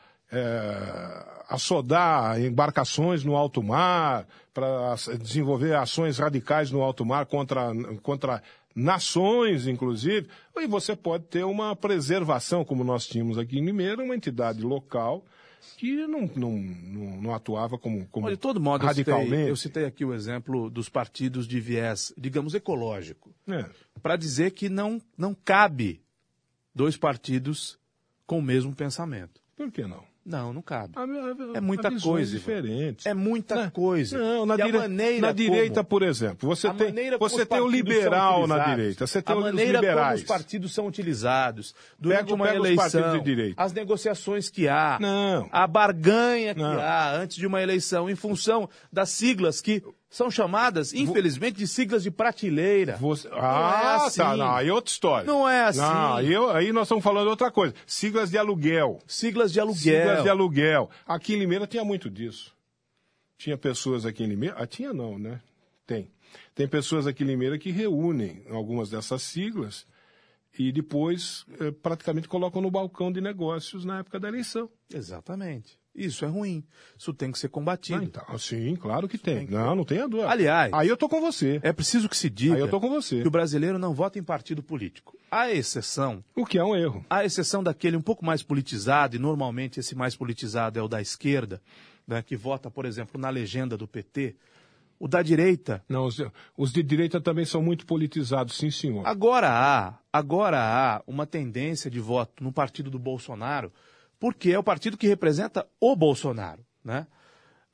S3: assodar embarcações no alto mar, para desenvolver ações radicais no alto mar contra, contra nações, inclusive. E você pode ter uma preservação, como nós tínhamos aqui em Limeira, uma entidade local que não, não, não, não atuava como, como
S4: Olha, de todo modo, eu citei,
S3: radicalmente.
S4: eu citei aqui o exemplo dos partidos de viés, digamos, ecológico,
S3: É.
S4: para dizer que não, não cabe dois partidos com o mesmo pensamento.
S3: Por que não?
S4: Não, não cabe.
S3: Há- há-
S4: É muita coisa, Ivan.
S3: diferentes.
S4: É muita
S3: Não,
S4: coisa.
S3: Não, na,
S4: a
S3: dire-
S4: maneira
S3: na direita,
S4: como-
S3: por exemplo, você
S4: a
S3: tem, você
S4: os
S3: tem o liberal na direita, você tem
S4: a
S3: os
S4: maneira
S3: liberais.
S4: como os partidos são utilizados durante
S3: Pega-
S4: uma
S3: pega os
S4: eleição, as negociações que há,
S3: Não.
S4: a barganha que
S3: Não.
S4: há antes de uma eleição, em função das siglas que são chamadas, infelizmente, de siglas de prateleira.
S3: Você-
S4: Não é
S3: Ah,
S4: assim.
S3: tá. Não, aí é outra história.
S4: Não é assim.
S3: Não, aí, eu- aí nós estamos falando de outra coisa. Siglas de aluguel.
S4: Siglas de aluguel.
S3: Siglas de aluguel. Aqui em Limeira tinha muito disso. Tinha pessoas aqui em Limeira. Ah, tinha não, né? Tem. Tem pessoas aqui em Limeira que reúnem algumas dessas siglas e depois eh, praticamente colocam no balcão de negócios na época da eleição.
S4: Exatamente. Isso é ruim. Isso tem que ser combatido.
S3: Ah, então, sim, claro que tem.
S4: tem que-
S3: Não, não tenha dúvida.
S4: Aliás,
S3: Aí eu tô com você.
S4: é preciso que se diga
S3: Aí eu tô com você.
S4: que o brasileiro não vota em partido político. A exceção
S3: O que é um erro.
S4: À exceção daquele um pouco mais politizado, e normalmente esse mais politizado é o da esquerda, né, que vota, por exemplo, na legenda do PT, o da direita.
S3: Não, os, os de direita também são muito politizados, sim, senhor.
S4: Agora há, agora há uma tendência de voto no partido do Bolsonaro, porque é o partido que representa o Bolsonaro, né?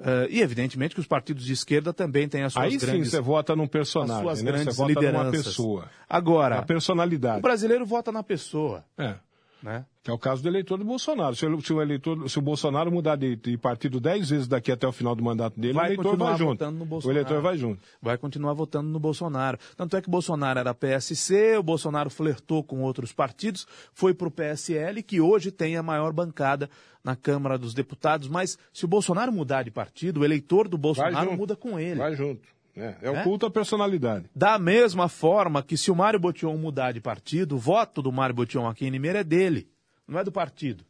S4: Eh, e evidentemente que os partidos de esquerda também têm as suas
S3: Aí sim
S4: grandes,
S3: você vota num
S4: as
S3: personagem,
S4: suas
S3: né?
S4: grandes
S3: você vota numa
S4: lideranças.
S3: pessoa.
S4: Agora,
S3: A personalidade.
S4: o brasileiro vota na pessoa,
S3: É.
S4: né?
S3: Que é o caso do eleitor do Bolsonaro. Se o, se o eleitor, se o Bolsonaro mudar de, de partido dez vezes daqui até o final do mandato dele,
S4: Vai
S3: o eleitor vai junto.
S4: votando no
S3: O eleitor vai junto.
S4: vai continuar votando no Bolsonaro. Tanto é que Bolsonaro era PSC, o Bolsonaro flertou com outros partidos, foi para o PSL, que hoje tem a maior bancada na Câmara dos Deputados. Mas se o Bolsonaro mudar de partido, o eleitor do Bolsonaro muda com ele.
S3: Vai junto. É, é o
S4: É?
S3: culto à personalidade.
S4: Da mesma forma que se o Mário Botion mudar de partido, o voto do Mário Botion aqui em Limeira é dele, não é do partido.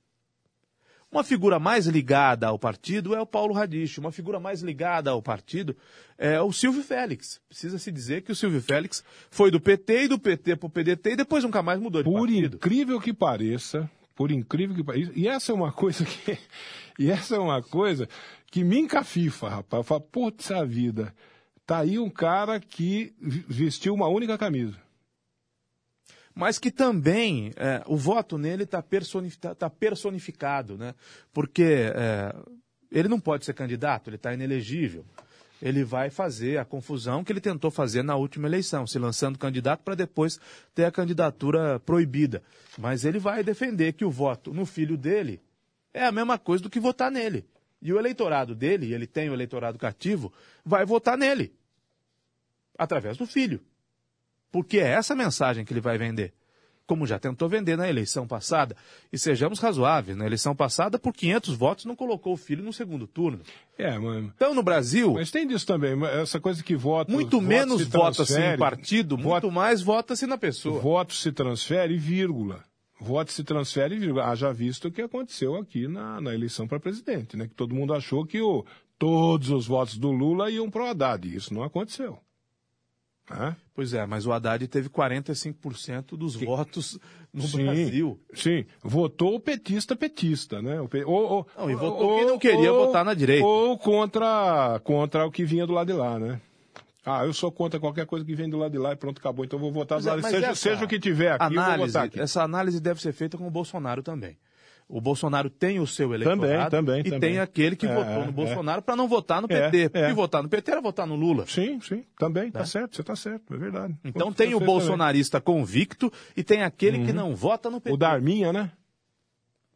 S4: Uma figura mais ligada ao partido é o Paulo Radich. Uma figura mais ligada ao partido é o Silvio Félix. Precisa-se dizer que o Silvio Félix foi do PT e do PT para o PDT e depois nunca mais mudou de
S3: Por
S4: partido.
S3: incrível que pareça, por incrível que pareça, e essa é uma coisa que, e essa é uma coisa que me encafifa, rapaz. Eu falo, putz a vida, tá aí um cara que vestiu uma única camisa.
S4: mas que também é, o voto nele está personificado, né? Porque é, ele não pode ser candidato, ele está inelegível. Ele vai fazer a confusão que ele tentou fazer na última eleição, se lançando candidato para depois ter a candidatura proibida. Mas ele vai defender que o voto no filho dele é a mesma coisa do que votar nele. E o eleitorado dele, ele tem o eleitorado cativo, vai votar nele. Através do filho. Porque é essa mensagem que ele vai vender. Como já tentou vender na eleição passada. E sejamos razoáveis, na eleição passada, por 500 votos, não colocou o filho no segundo turno.
S3: É, mano.
S4: Então, no Brasil,
S3: Mas tem disso também, essa coisa que voto.
S4: muito menos
S3: se
S4: vota-se em partido,
S3: voto-
S4: muito mais vota-se na pessoa.
S3: Voto se transfere, vírgula. Voto se transfere, vírgula. Haja visto o que aconteceu aqui na, na eleição para presidente, né? Que todo mundo achou que o, todos os votos do Lula iam para o Haddad. Isso não aconteceu. Né?
S4: Pois é, mas o Haddad teve 45% dos votos no Brasil.
S3: Sim, votou o petista petista, né? O pe- ou, ou-
S4: Não, e votou quem não queria votar na direita.
S3: Ou contra, contra o que vinha do lado de lá, né? Ah, eu sou contra qualquer coisa que vem do lado de lá e pronto, acabou. Então eu vou votar
S4: Mas é- mas
S3: Seja,
S4: essa
S3: seja o que tiver aqui,
S4: análise. Essa análise deve ser feita com o Bolsonaro também. O Bolsonaro tem o seu eleitorado
S3: também,
S4: e
S3: também.
S4: tem aquele que
S3: É,
S4: votou no
S3: é.
S4: Bolsonaro para não votar no
S3: É,
S4: PT.
S3: é.
S4: E votar no PT era votar no Lula.
S3: Sim, sim, também, tá certo, você tá certo, é verdade.
S4: Então tem o bolsonarista convicto e tem aquele que não vota no
S3: também.
S4: PT.
S3: O da Arminha, né?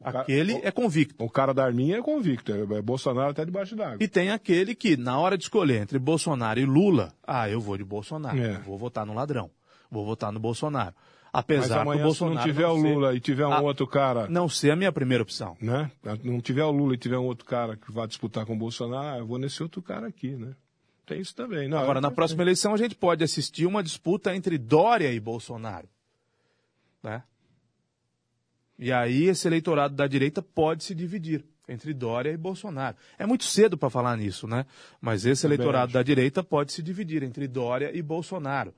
S4: Aquele é convicto.
S3: O cara da Arminha é convicto, é é Bolsonaro até debaixo d'água.
S4: E tem aquele que, na hora de escolher entre Bolsonaro e Lula, ah, eu vou de Bolsonaro,
S3: É.
S4: vou votar no ladrão, vou votar no Bolsonaro.
S3: Mas
S4: Apesar do
S3: amanhã, se
S4: Bolsonaro
S3: não tiver o
S4: ser-
S3: Lula e tiver um
S4: Ah,
S3: outro cara,
S4: não ser a minha primeira opção.
S3: né? Não tiver o Lula e tiver um outro cara que vai disputar com o Bolsonaro, ah, eu vou nesse outro cara aqui, né? Tem isso também. Não,
S4: Agora, na próxima eleição, a gente pode assistir uma disputa entre Dória e Bolsonaro. Né? E aí, esse eleitorado da direita pode se dividir entre Dória e Bolsonaro. É muito cedo para falar nisso, né? Mas esse eleitorado da direita pode se dividir entre Dória e Bolsonaro.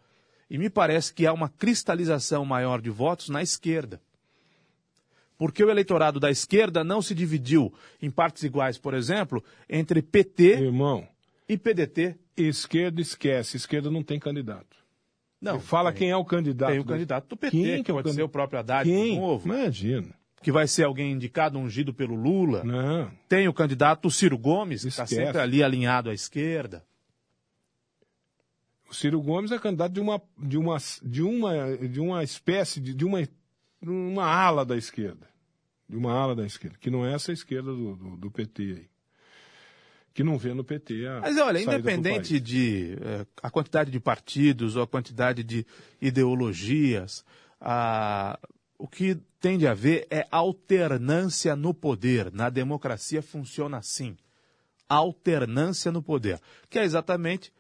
S4: E me parece que há uma cristalização maior de votos na esquerda. Porque o eleitorado da esquerda não se dividiu em partes iguais, por exemplo, entre PT
S3: Irmão,
S4: e PDT.
S3: esquerda esquece, esquerda não tem candidato.
S4: Não,
S3: Fala
S4: tem.
S3: quem é o candidato.
S4: Tem o
S3: do-
S4: candidato do PT,
S3: Quem
S4: que
S3: é o
S4: pode
S3: candi-
S4: ser o próprio Haddad
S3: Quem?
S4: de novo.
S3: Imagina.
S4: que vai ser alguém indicado, ungido pelo Lula.
S3: Não.
S4: Tem o candidato Ciro Gomes, que está sempre ali alinhado à esquerda.
S3: Ciro Gomes é candidato de uma, de uma, de uma, de uma espécie, de, de uma, uma ala da esquerda. De uma ala da esquerda, que não é essa esquerda do, do, do PT aí. Que não vê no PT a.
S4: Mas olha, independente de eh, a quantidade de partidos ou a quantidade de ideologias, a- o que tem de haver é alternância no poder. Na democracia funciona assim. Alternância no poder. Que é exatamente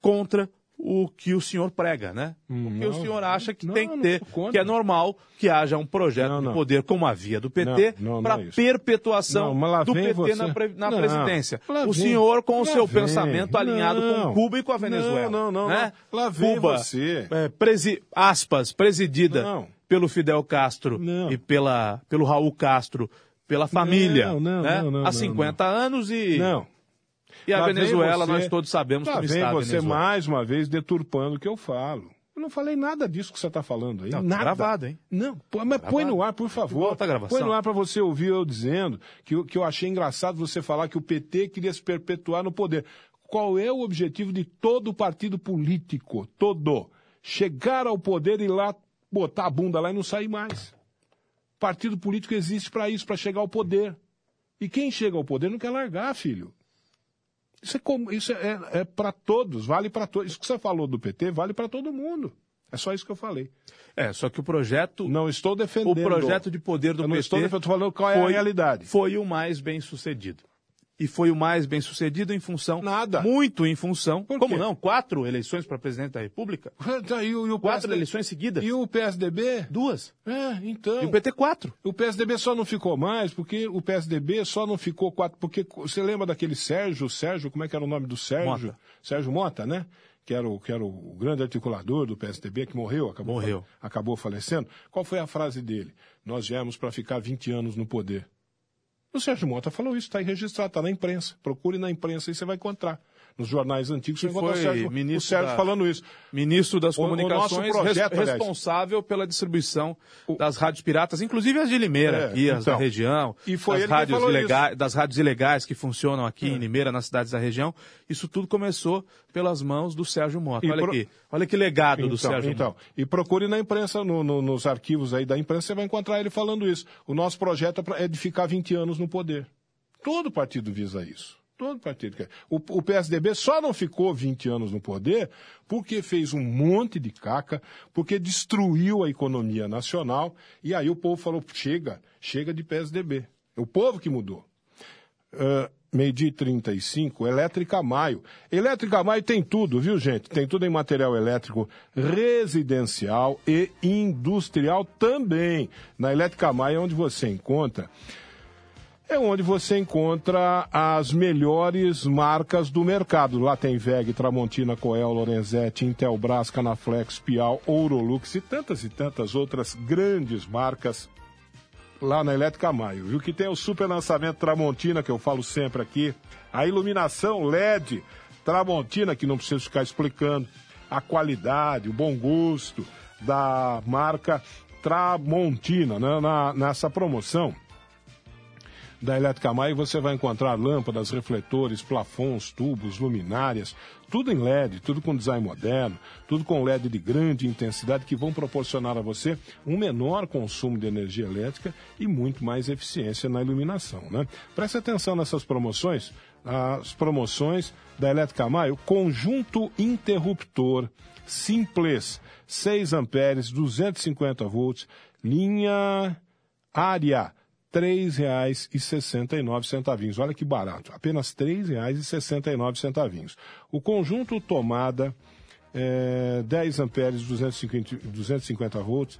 S4: contra o que o senhor prega, né?
S3: Hum,
S4: Porque
S3: não.
S4: o senhor acha que
S3: Não,
S4: tem que
S3: não
S4: ter, que é normal que haja um projeto
S3: Não, não.
S4: de poder como havia do PT
S3: Não, não, não
S4: para
S3: é
S4: perpetuação
S3: Não,
S4: do PT
S3: você.
S4: na, pre- na
S3: Não,
S4: presidência. O senhor com o seu
S3: vem.
S4: pensamento alinhado
S3: Não.
S4: com Cuba e com a Venezuela.
S3: Não, não, não,
S4: né?
S3: não. Lá vem
S4: Cuba,
S3: você.
S4: é, presi- aspas, presidida
S3: Não.
S4: pelo Fidel Castro
S3: Não.
S4: e pela, pelo Raul Castro, pela família,
S3: Não, não,
S4: né?
S3: não, não,
S4: há
S3: não,
S4: 50 anos e,
S3: Não.
S4: E a
S3: Lá
S4: Venezuela
S3: você-
S4: nós todos sabemos
S3: Lá
S4: como está a
S3: você mais uma vez deturpando o que eu falo. Eu não falei nada disso que você está falando aí.
S4: Não, tá
S3: nada.
S4: gravado, hein?
S3: Não, pô, mas põe no ar, por favor.
S4: Volta a gravação.
S3: Põe no ar para você ouvir eu dizendo que, que eu achei engraçado você falar que o PT queria se perpetuar no poder. Qual é o objetivo de todo partido político? Todo. Chegar ao poder e lá botar a bunda lá e não sair mais. Partido político existe para isso, para chegar ao poder. E quem chega ao poder não quer largar, filho. Isso é, como- isso é, é para todos, vale para todos. Isso que você falou do PT vale para todo mundo. É só isso que eu falei.
S4: É, só que o projeto,
S3: Não estou
S4: o
S3: defendendo.
S4: projeto de poder do
S3: eu não
S4: PT
S3: estou defendendo, estou falando qual é a
S4: foi-
S3: realidade.
S4: foi o mais bem sucedido. E foi o mais bem sucedido em função.
S3: Nada.
S4: Muito em função. Como não? Quatro eleições para presidente da República?
S3: E o, e o
S4: Quatro
S3: PSD
S4: eleições seguidas?
S3: E o PSDB?
S4: Duas.
S3: É, então.
S4: E o PT, quatro.
S3: O PSDB só não ficou mais porque o PSDB só não ficou quatro. Porque você lembra daquele Sérgio, Sérgio, como é que era o nome do Sérgio?
S4: Mota.
S3: Sérgio Mota, né? Que era, o, que era o grande articulador do PSDB, que morreu, acabou,
S4: Morreu.
S3: acabou falecendo. Qual foi a frase dele? Nós viemos para ficar 20 anos no poder. O Sérgio Mota falou isso, está aí registrado, está na imprensa. Procure na imprensa e você vai encontrar. Nos jornais antigos
S4: Que
S3: encontrar o
S4: foi
S3: Sérgio, o
S4: ministro
S3: Sérgio
S4: da-
S3: falando isso.
S4: Ministro das
S3: O- o nosso
S4: Comunicações,
S3: projeto,
S4: res- responsável pela distribuição das rádios piratas, inclusive as de Limeira,
S3: É,
S4: aqui, as
S3: então.
S4: da região,
S3: E foi
S4: das, rádios ilegais, das rádios ilegais que funcionam aqui
S3: É.
S4: em Limeira, nas cidades da região. Isso tudo começou pelas mãos do Sérgio Mota.
S3: E
S4: Olha
S3: pro-
S4: aqui, olha que legado do
S3: Então,
S4: Sérgio
S3: então,
S4: Mota.
S3: e procure na imprensa, no- no- nos arquivos aí da imprensa, você vai encontrar ele falando isso. O nosso projeto é, é de ficar 20 anos no poder. Todo partido visa isso. Todo partido quer. O, o PSDB só não ficou 20 anos no poder porque fez um monte de caca, porque destruiu a economia nacional, e aí o povo falou: chega, chega de PSDB. O povo que mudou. Uh, meio-dia e 35, Elétrica Maio. Elétrica Maio tem tudo, viu, gente? Tem tudo em material elétrico residencial e industrial também. Na Elétrica Maio é onde você encontra. É onde você encontra as melhores marcas do mercado. Lá tem VEG, Tramontina, Coel, Lorenzetti, Intelbras, Canaflex, Pial, Ourolux e tantas e tantas outras grandes marcas lá na Elétrica Maio, viu? Que tem o super lançamento Tramontina, que eu falo sempre aqui, a iluminação LED Tramontina, que não preciso ficar explicando, a qualidade, o bom gosto da marca Tramontina, né? Na, nessa promoção da Elétrica Maio você vai encontrar lâmpadas, refletores, plafons, tubos, luminárias, tudo em LED, tudo com design moderno, tudo com LED de grande intensidade que vão proporcionar a você um menor consumo de energia elétrica e muito mais eficiência na iluminação. Né? Preste atenção nessas promoções, as promoções da Elétrica Maio, conjunto interruptor simples, 6 amperes, 250 volts, linha área R$ 3,69. Olha que barato, apenas R$ 3,69. O conjunto tomada, é, 10 amperes, 250, 250 volts,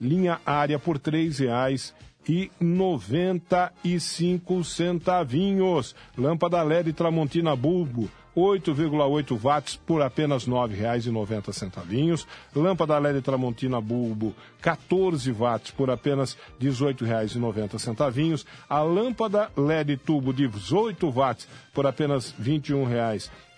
S3: linha área por R$ 3,95. Lâmpada LED Tramontina Bulbo, 8,8 watts por apenas R$ 9,90. Lâmpada LED Tramontina Bulbo, 14 watts por apenas R$ 18,90. A lâmpada LED tubo de 18 watts por apenas R$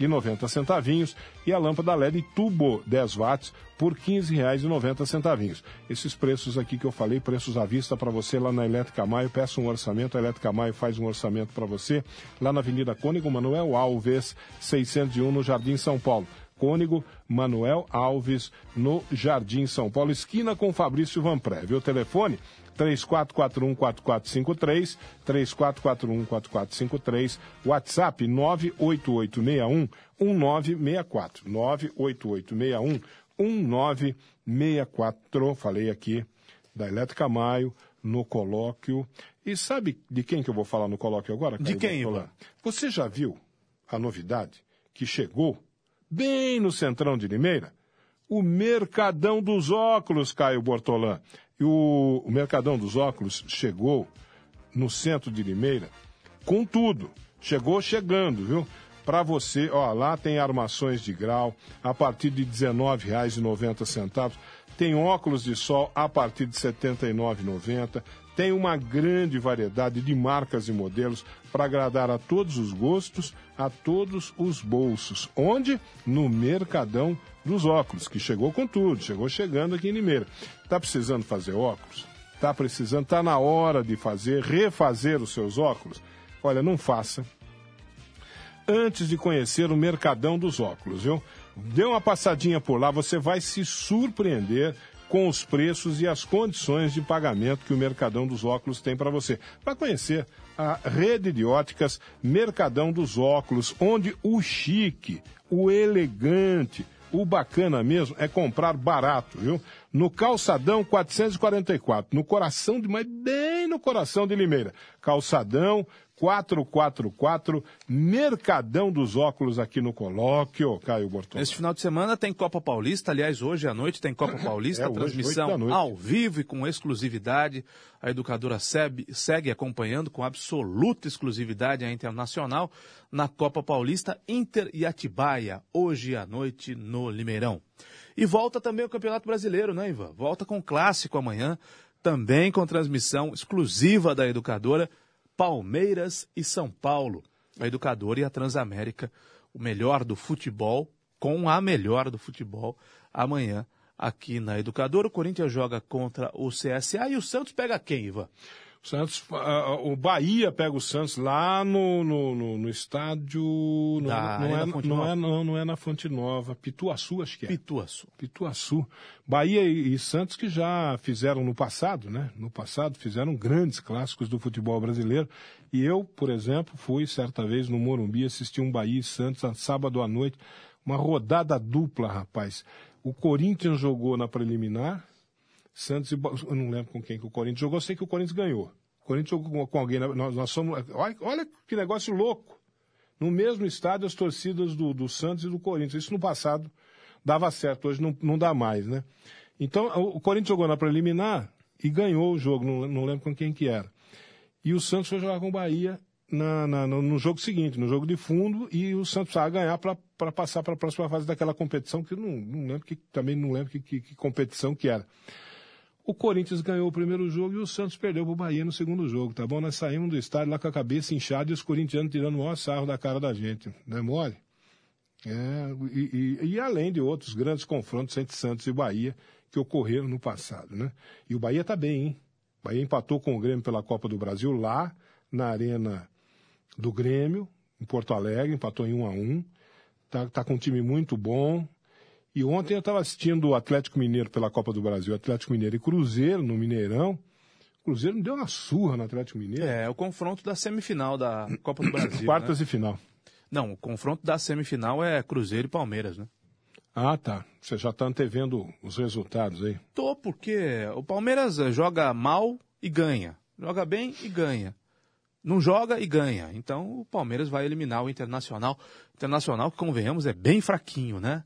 S3: 21,90 e a lâmpada LED tubo 10 watts por R$ 15,90. Esses preços aqui que eu falei, preços à vista para você lá na Elétrica Maio, peça um orçamento, a Elétrica Maio faz um orçamento para você lá na Avenida Cônigo Manuel Alves, 601 no Jardim São Paulo. Cônigo Manuel Alves, no Jardim São Paulo, esquina com Fabrício Vanpré. O telefone 3441-4453, 3441-4453, WhatsApp 98861 1964, 98861 1964, falei aqui da Elétrica Maio, no colóquio. E sabe de quem que eu vou falar no colóquio agora?
S4: De quem?
S3: Você já viu a novidade que chegou bem no centrão de Limeira? O Mercadão dos Óculos, Caio Bortolã. E o, o Mercadão dos Óculos chegou no centro de Limeira com tudo. Chegou chegando, viu? Para você, ó, lá tem armações de grau a partir de R$19,90. Tem óculos de sol a partir de R$ 79,90. Tem uma grande variedade de marcas e modelos para agradar a todos os gostos, a todos os bolsos. Onde? No Mercadão dos Óculos, que chegou com tudo, chegou chegando aqui em Limeira. Tá precisando fazer óculos? Tá precisando, tá na hora de fazer, refazer os seus óculos? Olha, não faça antes de conhecer o Mercadão dos Óculos, viu? Dê uma passadinha por lá, você vai se surpreender com os preços e as condições de pagamento que o Mercadão dos Óculos tem para você. Para conhecer a rede de óticas Mercadão dos Óculos, onde o chique, o elegante, o bacana mesmo é comprar barato, viu? No Calçadão 444, no coração de, mas bem no coração de Limeira. Calçadão 444, Mercadão dos Óculos aqui no Colóquio, Caio Bortolão.
S4: Neste final de semana tem Copa Paulista, aliás, hoje à noite tem Copa Paulista,
S3: É, hoje,
S4: transmissão ao vivo e com exclusividade. A educadora Seb segue acompanhando com absoluta exclusividade a Internacional na Copa Paulista Inter e Atibaia, hoje à noite no Limeirão. E volta também o Campeonato Brasileiro, né, Ivan? Volta com clássico amanhã, também com transmissão exclusiva da educadora Palmeiras e São Paulo. A educadora e a Transamérica, o melhor do futebol, com a melhor do futebol, amanhã aqui na educadora. O Corinthians joga contra o CSA e o Santos pega quem, Ivan?
S3: O Santos, o Bahia pega o Santos lá no, no, no, no estádio. Não,
S4: Da
S3: não,
S4: Arena
S3: é, não, é, não, não é na Fonte Nova. Pituaçu, acho que é.
S4: Pituaçu.
S3: Pituaçu. Bahia e, e Santos que já fizeram no passado, né? No passado fizeram grandes clássicos do futebol brasileiro. E eu, por exemplo, fui certa vez no Morumbi assistir um Bahia e Santos a sábado à noite. Uma rodada dupla, rapaz. O Corinthians jogou na preliminar, Santos e eu não lembro com quem que o Corinthians jogou, sei que o Corinthians ganhou. O Corinthians jogou com, alguém, né? nós, nós somos, olha, olha que negócio louco. No mesmo estádio as torcidas do, do Santos e do Corinthians. Isso no passado dava certo, hoje não, não dá mais, né? Então, o, Corinthians jogou na preliminar e ganhou o jogo, não, não lembro com quem que era. E o Santos foi jogar com o Bahia na, na- no, no jogo seguinte, no jogo de fundo, e o Santos precisava ganhar para passar para a próxima fase daquela competição, que não, não lembro que, também não lembro que, que- que competição que era. O Corinthians ganhou o primeiro jogo e o Santos perdeu para o Bahia no segundo jogo, tá bom? Nós saímos do estádio lá com a cabeça inchada e os corintianos tirando o maior sarro da cara da gente. Não é mole? É, e, e- e além de outros grandes confrontos entre Santos e Bahia que ocorreram no passado, né? E o Bahia tá bem, hein? O Bahia empatou com o Grêmio pela Copa do Brasil lá na arena do Grêmio, em Porto Alegre, empatou em 1 a 1 Tá, tá com um time muito bom. E ontem eu estava assistindo o Atlético Mineiro pela Copa do Brasil, Atlético Mineiro e Cruzeiro no Mineirão. O Cruzeiro me deu uma surra no Atlético Mineiro.
S4: É, o confronto da semifinal da Copa do Brasil.
S3: Quartas
S4: né?
S3: e final.
S4: Não, o confronto da semifinal é Cruzeiro e Palmeiras, né?
S3: Ah, tá. Você já está antevendo os resultados aí.
S4: Tô, porque o Palmeiras eh, joga mal e ganha. Joga bem e ganha. Não joga e ganha. Então o Palmeiras vai eliminar o Internacional. Internacional, que convenhamos, é bem fraquinho, né?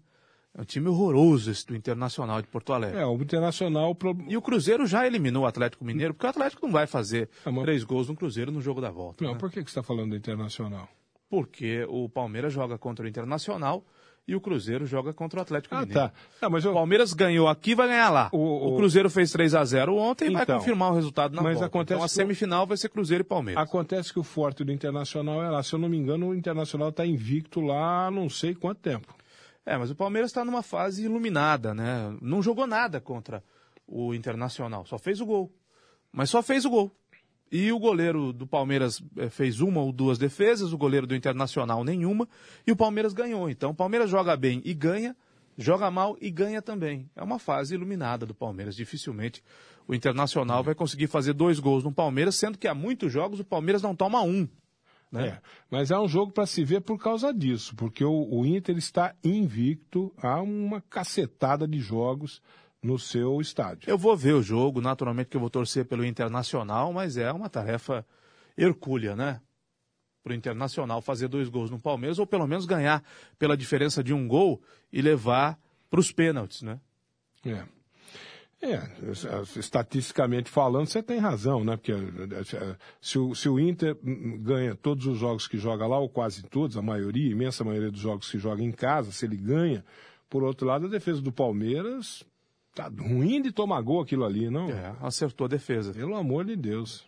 S4: É um time horroroso esse do Internacional de Porto Alegre.
S3: É, o Internacional.
S4: E o Cruzeiro já eliminou o Atlético Mineiro, porque o Atlético não vai fazer
S3: É, mas-
S4: três gols no Cruzeiro no jogo da volta.
S3: Não,
S4: né?
S3: por que, que você está falando do Internacional?
S4: Porque o Palmeiras joga contra o Internacional e o Cruzeiro joga contra o Atlético
S3: Ah,
S4: Mineiro.
S3: tá. Não, mas eu,
S4: O Palmeiras ganhou aqui, vai ganhar lá.
S3: O-
S4: O,
S3: o-
S4: Cruzeiro fez 3 a 0 ontem e vai
S3: Então,
S4: confirmar o resultado na
S3: mas
S4: volta.
S3: acontece
S4: então a
S3: que o-
S4: semifinal vai ser Cruzeiro e Palmeiras.
S3: acontece que o forte do Internacional é lá. Se eu não me engano, o Internacional está invicto lá não sei quanto tempo.
S4: É, mas o Palmeiras está numa fase iluminada, né? Não jogou nada contra o Internacional, só fez o gol. Mas só fez o gol. E o goleiro do Palmeiras eh, fez uma ou duas defesas, o goleiro do Internacional nenhuma, e o Palmeiras ganhou. Então o Palmeiras joga bem e ganha, joga mal e ganha também. É uma fase iluminada do Palmeiras. Dificilmente o Internacional vai conseguir fazer dois gols no Palmeiras, sendo que há muitos jogos o Palmeiras não toma um. Né?
S3: É, mas é um jogo para se ver por causa disso, porque o, o Inter está invicto há uma cacetada de jogos no seu estádio.
S4: Eu vou ver o jogo, naturalmente que eu vou torcer pelo Internacional, mas é uma tarefa hercúlea, né? Para o Internacional fazer dois gols no Palmeiras, ou pelo menos ganhar pela diferença de um gol e levar para os pênaltis, né?
S3: É. É, estatisticamente falando, você tem razão, né? Porque eh, se o, se o Inter hum, ganha todos os jogos que joga lá, ou quase todos, a maioria, a imensa maioria dos jogos que joga em casa, se ele ganha, por outro lado, a defesa do Palmeiras tá ruim de tomar gol aquilo ali, não?
S4: É, acertou a defesa.
S3: Pelo amor de Deus.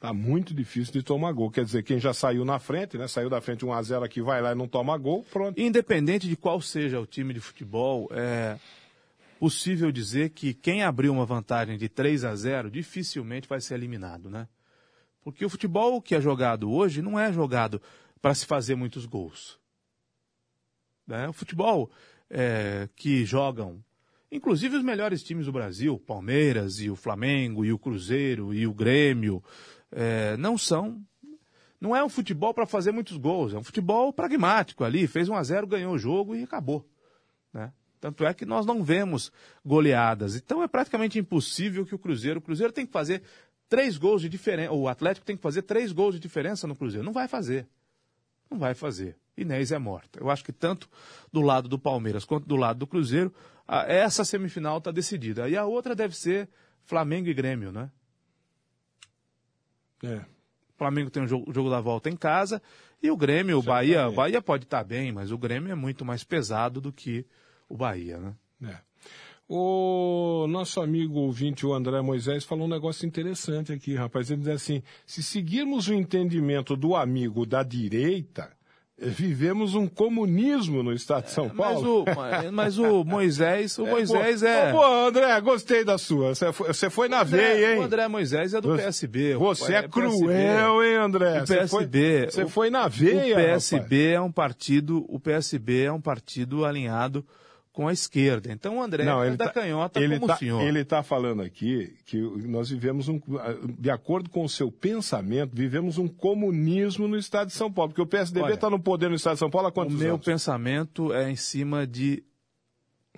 S3: Tá muito difícil de tomar gol. Quer dizer, quem já saiu na frente, né? Saiu da frente 1x0 aqui, vai lá e não toma gol, pronto.
S4: Independente de qual seja o time de futebol, é possível dizer que quem abriu uma vantagem de 3 a 0 dificilmente vai ser eliminado, né? Porque o futebol que é jogado hoje não é jogado para se fazer muitos gols. Né? O futebol é, que jogam, inclusive os melhores times do Brasil, Palmeiras e o Flamengo e o Cruzeiro e o Grêmio, é, não são não é um futebol para fazer muitos gols, é um futebol pragmático ali, fez 1 a 0 ganhou o jogo e acabou. Né? Tanto é que nós não vemos goleadas. Então é praticamente impossível que o Cruzeiro. O Cruzeiro tem que fazer três gols de diferença. O Atlético tem que fazer três gols de diferença no Cruzeiro. Não vai fazer. Não vai fazer. Inês é morta. Eu acho que tanto do lado do Palmeiras quanto do lado do Cruzeiro, essa semifinal está decidida. E a outra deve ser Flamengo e Grêmio, né?
S3: É.
S4: O Flamengo tem o jogo, o jogo da volta em casa e o Grêmio, o Bahia, o Bahia pode estar bem, mas o Grêmio é muito mais pesado do que o Bahia, né?
S3: É. O nosso amigo ouvinte, o André Moisés, falou um negócio interessante aqui, rapaz. Ele diz assim: se seguirmos o entendimento do amigo da direita, eh, vivemos um comunismo no estado de São
S4: Mas
S3: Paulo.
S4: o, mas- mas o Moisés, o Moisés
S3: pô,
S4: é.
S3: Pô, André, gostei da sua. Você foi, você foi na veia, hein?
S4: O André Moisés é do PSB.
S3: Você é,
S4: PSB.
S3: cruel, hein, André?
S4: O
S3: Você foi-
S4: PSB.
S3: Você
S4: o-
S3: foi na
S4: O
S3: veia,
S4: PSB é um partido, o PSB é um partido alinhado com a esquerda. Então o André
S3: Não,
S4: é
S3: ele
S4: da
S3: tá,
S4: canhota
S3: ele
S4: como
S3: tá,
S4: o senhor.
S3: Ele está falando aqui que nós vivemos um, de acordo com o seu pensamento, vivemos um comunismo no estado de São Paulo, porque o PSDB está no poder no estado de São Paulo há
S4: O
S3: quantos
S4: meu
S3: anos?
S4: pensamento é em cima de.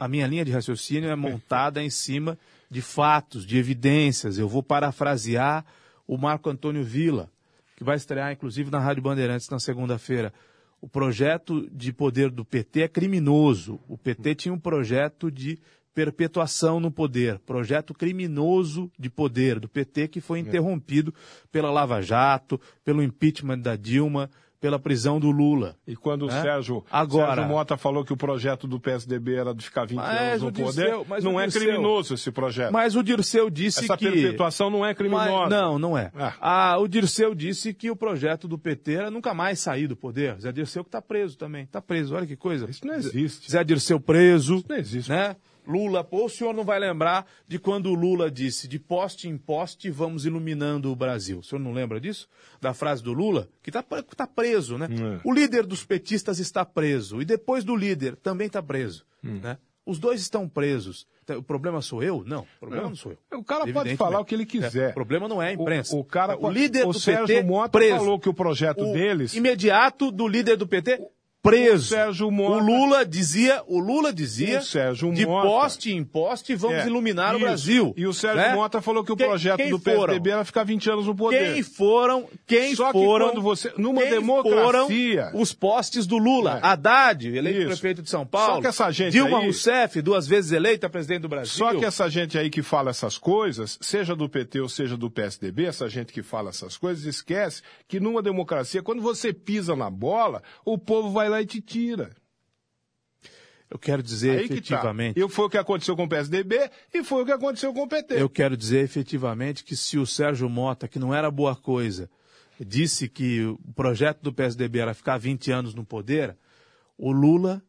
S4: A minha linha de raciocínio é montada em cima de fatos, de evidências. Eu vou parafrasear o Marco Antônio Villa, que vai estrear, inclusive, na Rádio Bandeirantes na segunda-feira. O projeto de poder do PT é criminoso. O PT tinha um projeto de perpetuação no poder, projeto criminoso de poder do PT que foi interrompido pela Lava Jato, pelo impeachment da Dilma, pela prisão do Lula.
S3: E quando o
S4: É?
S3: Sérgio,
S4: Agora-
S3: Sérgio Mota falou que o projeto do PSDB era de ficar 20
S4: Mas
S3: anos no poder,
S4: Dirceu- mas
S3: não é
S4: Dirceu-
S3: criminoso esse projeto.
S4: Mas o Dirceu disse
S3: Essa
S4: que.
S3: perpetuação não é criminosa.
S4: Mas- não, não é.
S3: Ah.
S4: Ah, o Dirceu disse que o projeto do PT era nunca mais sair do poder. Zé Dirceu que está preso também. Está preso, olha que coisa.
S3: Isso não existe.
S4: Zé Dirceu preso.
S3: não existe.
S4: Né? Lula, pô, o senhor não vai lembrar de quando o Lula disse de poste em poste vamos iluminando o Brasil. O senhor não lembra disso? Da frase do Lula? Que está tá preso, né?
S3: É.
S4: O líder dos petistas está preso. E depois do líder também está preso.
S3: Hum.
S4: Né? Os dois estão presos. Então, O problema sou eu? Não, o problema não, sou eu.
S3: O cara pode falar o que ele quiser.
S4: É, o problema não é a imprensa.
S3: O, o cara,
S4: o líder
S3: o
S4: do
S3: Sérgio
S4: PT
S3: Mota
S4: preso.
S3: falou que o projeto
S4: O
S3: deles
S4: imediato do líder do PT preso.
S3: O Mota.
S4: O Lula dizia, o Lula dizia,
S3: O
S4: de
S3: Mota.
S4: poste em poste vamos
S3: É,
S4: iluminar o
S3: isso.
S4: Brasil.
S3: E o Sérgio
S4: né?
S3: Mota falou que o
S4: Quem-
S3: projeto
S4: quem
S3: do
S4: foram?
S3: PSDB era ficar 20 anos no poder.
S4: Quem foram, quem
S3: Só que
S4: foram,
S3: quando você- numa democracia-
S4: os postes do Lula?
S3: É.
S4: Haddad, eleito
S3: Isso.
S4: prefeito de São Paulo.
S3: Só que essa gente
S4: Dilma
S3: aí-
S4: Rousseff, duas vezes eleita presidente do Brasil.
S3: Só que essa gente aí que fala essas coisas, seja do PT ou seja do PSDB, essa gente que fala essas coisas, esquece que numa democracia, quando você pisa na bola, o povo vai lá e te tira.
S4: Eu quero dizer
S3: Aí que tá.
S4: efetivamente.
S3: E foi o que aconteceu com o PSDB e foi o que aconteceu com o PT.
S4: Eu quero dizer efetivamente que se o Sérgio Mota, que não era boa coisa, disse que o projeto do PSDB era ficar 20 anos no poder, o Lula,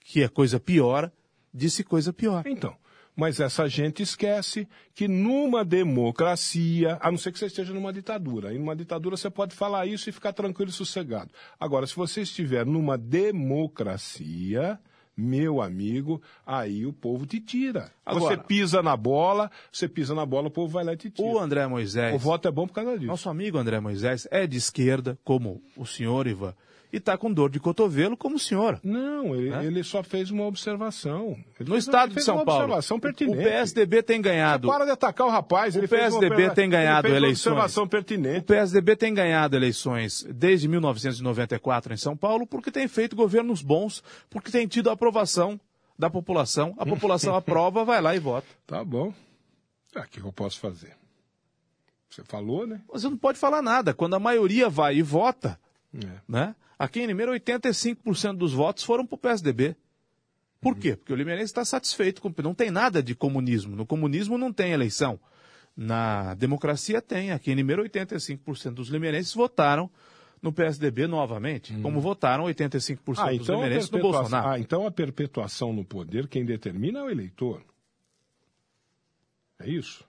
S4: que é coisa pior, disse coisa pior.
S3: Então, mas essa gente esquece que numa democracia, a não ser que você esteja numa ditadura, e numa ditadura você pode falar isso e ficar tranquilo e sossegado. Agora, se você estiver numa democracia, meu amigo, aí o povo te tira.
S4: Agora-
S3: você pisa na bola, você pisa na bola, o povo vai lá e te tira.
S4: O André Moisés,
S3: O voto é bom por causa disso.
S4: nosso amigo André Moisés, é de esquerda, como o senhor Ivan, e está com dor de cotovelo, como o senhor.
S3: Não, ele,
S4: Né?
S3: ele só fez uma observação. Ele
S4: No estado
S3: ele
S4: de
S3: fez
S4: São
S3: uma
S4: Paulo,
S3: observação pertinente.
S4: o PSDB tem ganhado.
S3: Para de atacar o rapaz.
S4: O
S3: ele fez uma
S4: PSDB tem ganhado
S3: ele fez uma
S4: eleições.
S3: observação
S4: O
S3: pertinente.
S4: PSDB tem ganhado eleições desde 1994 em São Paulo porque tem feito governos bons, porque tem tido a aprovação da população. A população aprova, vai lá e vota.
S3: Tá bom. Ah, O que eu posso fazer? Você falou, né?
S4: Você não pode falar nada. Quando a maioria vai e vota,
S3: É.
S4: né? Aqui em Limeira, 85% dos votos foram para o PSDB. Por quê? Porque o Limeirense está satisfeito com. Não tem nada de comunismo. No comunismo não tem eleição. Na democracia tem. Aqui em Limeira, 85% dos limeirenses votaram no PSDB novamente, como votaram 85%
S3: Ah,
S4: dos
S3: então
S4: limeirenses no Bolsonaro.
S3: ah, então a perpetuação no poder, quem determina é o eleitor. É isso?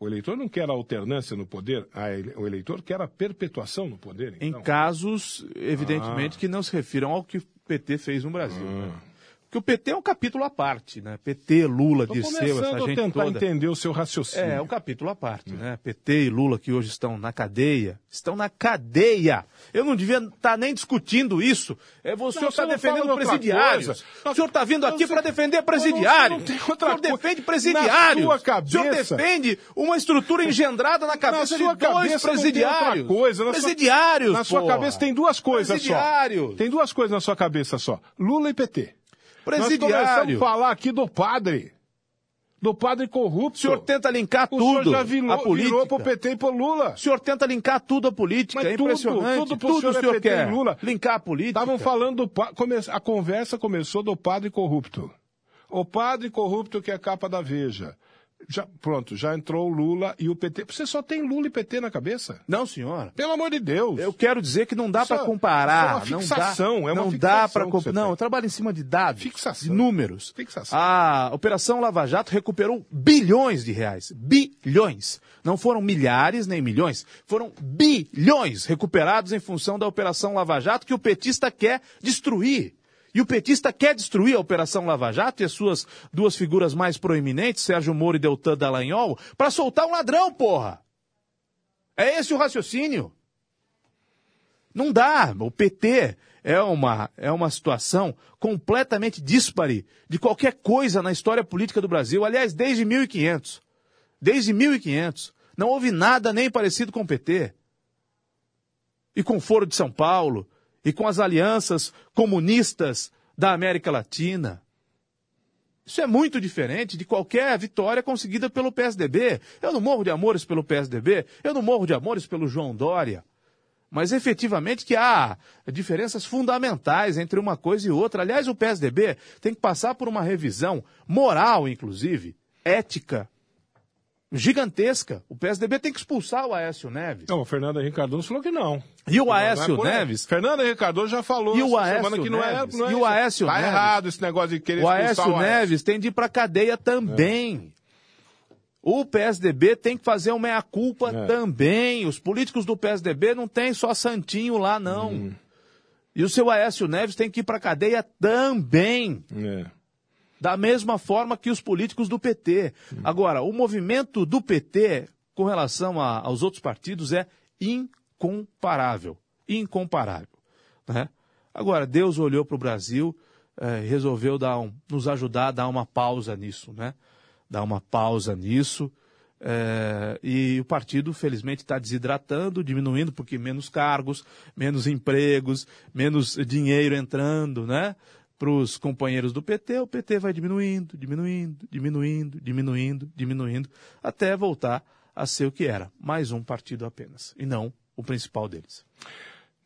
S3: O eleitor não quer a alternância no poder, a ele- o eleitor quer a perpetuação no poder.
S4: Em
S3: Então.
S4: casos,
S3: Ah.
S4: evidentemente, que não se refiram ao que o PT fez no Brasil. né? Porque o PT é um capítulo à parte, né? PT, Lula, Dirceu,
S3: começando
S4: essa
S3: a
S4: gente
S3: tentar
S4: toda.
S3: entender o seu raciocínio.
S4: É, é um capítulo à parte, né? PT e Lula que hoje estão na cadeia, estão na cadeia. Eu não devia estar nem discutindo isso. É você
S3: Não,
S4: está defendendo presidiários. O senhor está vindo aqui para defender
S3: Mas
S4: presidiários.
S3: não
S4: O
S3: outra
S4: senhor
S3: coisa.
S4: defende
S3: Na
S4: presidiários.
S3: sua
S4: O senhor
S3: cabeça-
S4: defende uma estrutura engendrada na cabeça
S3: sua
S4: de dois
S3: cabeça
S4: presidiários.
S3: coisa. Na sua-
S4: presidiários,
S3: Na sua
S4: porra.
S3: cabeça tem duas coisas só. Tem duas coisas na sua cabeça só. Lula e PT. Nós começamos
S4: Presidiário.
S3: a falar aqui do padre. Do padre corrupto.
S4: O senhor tenta linkar
S3: o
S4: tudo
S3: senhor já virou,
S4: a política.
S3: virou pro PT e pro Lula.
S4: O senhor tenta linkar tudo a política,
S3: Mas
S4: é
S3: tudo,
S4: impressionante.
S3: tudo pro
S4: tudo
S3: senhor
S4: o
S3: é
S4: senhor
S3: PT e
S4: quer.
S3: Lula.
S4: Linkar a política.
S3: Estavam falando do come- a conversa começou do padre corrupto. O padre corrupto que é a capa da Veja. Já, pronto, já entrou o Lula e o PT. Você só tem Lula e PT na cabeça?
S4: Não, senhora.
S3: Pelo amor de Deus.
S4: Eu quero dizer que não dá para
S3: é-
S4: comparar.
S3: isso é uma fixação,
S4: não dá,
S3: é uma
S4: não dá para
S3: que você
S4: Não, eu trabalho em cima de dados,
S3: Fixação.
S4: de números.
S3: Fixação.
S4: A Operação Lava Jato recuperou bilhões de reais. Bilhões. Não foram milhares nem milhões, foram bilhões recuperados em função da Operação Lava Jato que o petista quer destruir. E o petista quer destruir a Operação Lava Jato e as suas duas figuras mais proeminentes, Sérgio Moro e Deltan Dallagnol, para soltar um ladrão, porra. É esse o raciocínio. Não dá. O PT é uma, é uma situação completamente díspare de qualquer coisa na história política do Brasil. Aliás, desde 1500. Desde 1500. Não houve nada nem parecido com o PT. E com o Foro de São Paulo, e com as alianças comunistas da América Latina. Isso é muito diferente de qualquer vitória conseguida pelo PSDB. Eu não morro de amores pelo PSDB, eu não morro de amores pelo João Dória. Mas efetivamente que há diferenças fundamentais entre uma coisa e outra. Aliás, o PSDB tem que passar por uma revisão moral, inclusive, ética, gigantesca. O PSDB tem que expulsar o Aécio Neves.
S3: Não, o Fernando Henrique Cardoso falou que não.
S4: E o
S3: é
S4: Aécio
S3: aí.
S4: Neves?
S3: Fernando Henrique Cardoso já falou
S4: E o
S3: essa semana
S4: Aécio
S3: que não é,
S4: Neves?
S3: não é
S4: E o. Aécio
S3: tá
S4: Neves?
S3: errado esse negócio de querer
S4: O
S3: expulsar
S4: Aécio
S3: o Aécio.
S4: Neves tem de ir para cadeia também. O PSDB tem que fazer uma meia-culpa
S3: É.
S4: também. Os políticos do PSDB não tem só santinho lá, não.
S3: Uhum.
S4: E o seu Aécio Neves tem que ir para cadeia também.
S3: É.
S4: Da mesma forma que os políticos do PT. Agora, o movimento do PT com relação a- aos outros partidos é incomparável. Incomparável. né? Agora, Deus olhou para o Brasil é, resolveu dar um, nos ajudar a dar uma pausa nisso, né? Dar uma pausa nisso. É, e o partido, felizmente, está desidratando, diminuindo, porque menos cargos, menos empregos, menos dinheiro entrando, né? Para os companheiros do PT, o PT vai diminuindo, diminuindo, diminuindo, diminuindo, diminuindo, até voltar a ser o que era, mais um partido apenas, e não o principal deles.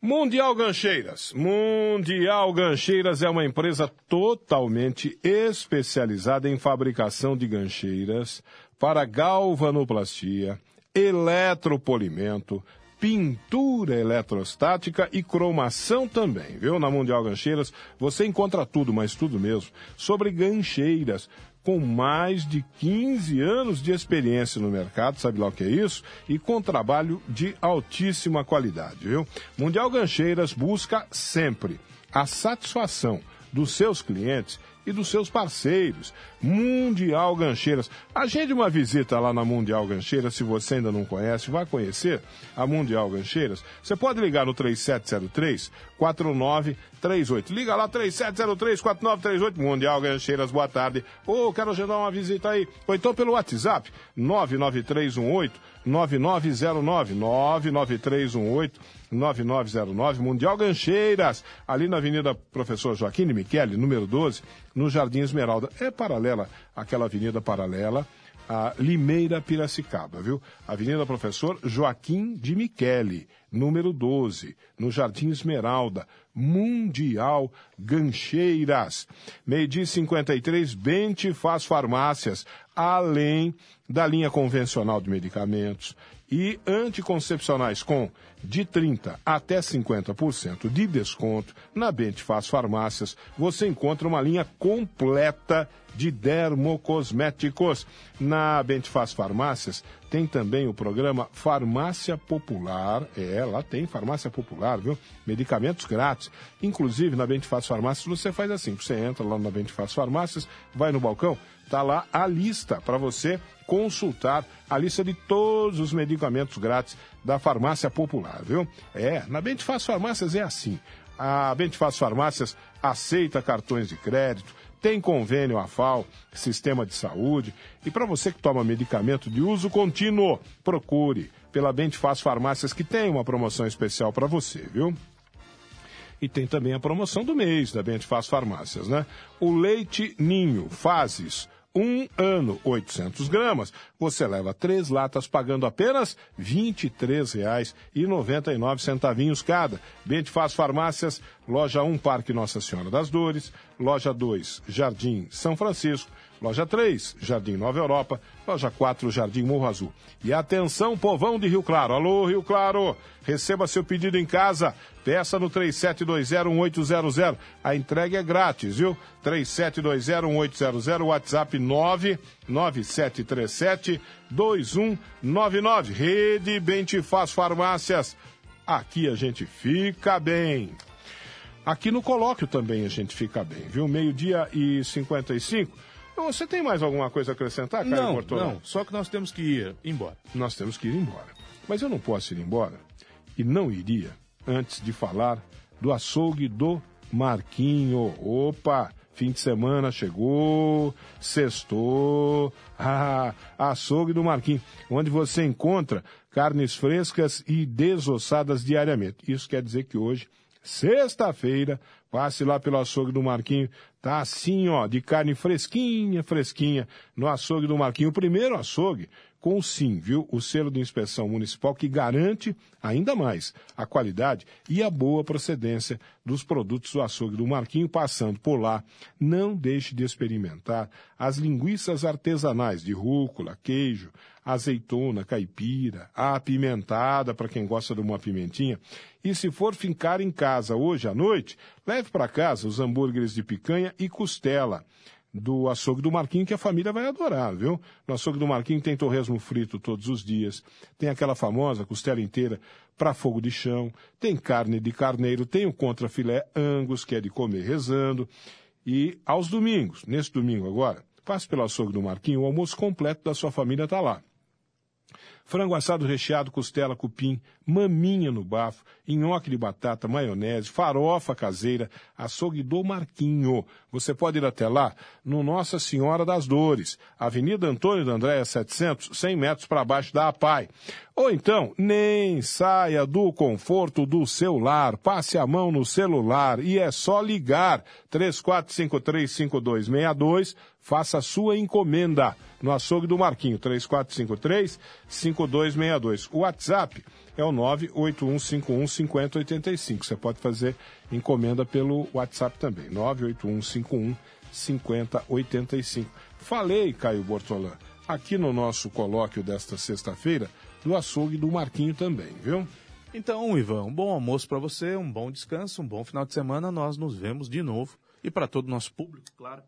S3: Mundial Gancheiras. Mundial Gancheiras é uma empresa totalmente especializada em fabricação de gancheiras para galvanoplastia, eletropolimento, pintura eletrostática e cromação também, viu? Na Mundial Gancheiras você encontra tudo, mas tudo mesmo, sobre gancheiras, com mais de 15 anos de experiência no mercado, sabe lá o que é isso? E com trabalho de altíssima qualidade, viu? Mundial Gancheiras busca sempre a satisfação dos seus clientes e dos seus parceiros. Mundial Gancheiras. Agende uma visita lá na Mundial Gancheiras, se você ainda não conhece, vai conhecer a Mundial Gancheiras. Você pode ligar no 3703 4938. Liga lá 3703 4938 Mundial Gancheiras. Boa tarde. Ou oh, quero agendar uma visita aí. Ou então pelo WhatsApp 99318 9909 99318 9909 Mundial Gancheiras, ali na Avenida Professor Joaquim de Michele, número 12, no Jardim Esmeralda. É paralela àquela avenida paralela a Limeira Piracicaba, viu? Avenida Professor Joaquim de Michele, número 12, no Jardim Esmeralda, Mundial Gancheiras. Meio-dia 53, Bente faz farmácias, além da linha convencional de medicamentos e anticoncepcionais com de 30% até 50% de desconto na Bentifaz Farmácias, você encontra uma linha completa de dermocosméticos. Na Bentifaz Farmácias tem também o programa Farmácia Popular. É, lá tem Farmácia Popular, viu? Medicamentos grátis. Inclusive, na Bentifaz Farmácias, você faz assim: você entra lá na Bentifaz Farmácias, vai no balcão, tá lá a lista para você consultar a lista de todos os medicamentos grátis da farmácia popular, viu? É, na Bentifaz Farmácias é assim. A Bentifaz Farmácias aceita cartões de crédito, tem convênio AFAL, Sistema de Saúde, e para você que toma medicamento de uso contínuo, procure pela Bentifaz Farmácias que tem uma promoção especial para você, viu? E tem também a promoção do mês da Bentifaz Farmácias, né? O leite ninho, fases um ano, 800 gramas, você leva três latas pagando apenas R$ 23,99 cada. Faz Farmácias, loja 1, Parque Nossa Senhora das Dores, loja 2, Jardim São Francisco, loja 3, Jardim Nova Europa, loja 4, Jardim Morro Azul. E atenção, povão de Rio Claro. Alô, Rio Claro! Receba seu pedido em casa. Peça no 37201800. A entrega é grátis, viu? 37201800, WhatsApp 99737 2199. Rede Bentifaz Farmácias. Aqui a gente fica bem. Aqui no colóquio também a gente fica bem, viu? Meio-dia e 55. Então, você tem mais alguma coisa a acrescentar, Caio
S4: Não, não. Só que nós temos que ir embora.
S3: Nós temos que ir embora. Mas eu não posso ir embora e não iria antes de falar do açougue do Marquinho. Opa! Fim de semana chegou, sextou, ah, açougue do Marquinho, onde você encontra carnes frescas e desossadas diariamente. Isso quer dizer que hoje, sexta-feira, passe lá pelo açougue do Marquinho, tá assim, ó, de carne fresquinha, fresquinha, no açougue do Marquinho. O primeiro açougue com SIM, viu? O selo de inspeção municipal que garante ainda mais a qualidade e a boa procedência dos produtos do açougue do Marquinho. Passando por lá, não deixe de experimentar as linguiças artesanais de rúcula, queijo, azeitona, caipira, a apimentada para quem gosta de uma pimentinha. E se for ficar em casa hoje à noite, leve para casa os hambúrgueres de picanha e costela do açougue do Marquinho que a família vai adorar, viu? No açougue do Marquinho tem torresmo frito todos os dias, tem aquela famosa costela inteira para fogo de chão, tem carne de carneiro, tem o contrafilé angus, que é de comer rezando, e aos domingos, nesse domingo agora, passe pelo açougue do Marquinho, o almoço completo da sua família está lá. Frango assado recheado, costela, cupim, maminha no bafo, nhoque de batata, maionese, farofa caseira, açougue do Marquinho. Você pode ir até lá no Nossa Senhora das Dores, Avenida Antônio da Andréia 700, 100 metros para baixo da APAI. Ou então, nem saia do conforto do seu lar, passe a mão no celular e é só ligar 34535262, faça a sua encomenda no açougue do Marquinho, 34535262. O WhatsApp é o 981515085. Você pode fazer encomenda pelo WhatsApp também, 981515085. Falei, Caio Bortolã, aqui no nosso colóquio desta sexta-feira, do açougue do Marquinho também, viu?
S4: Então, Ivan, um bom almoço para você, um bom descanso, um bom final de semana. Nós nos vemos de novo. E para todo o nosso público, claro.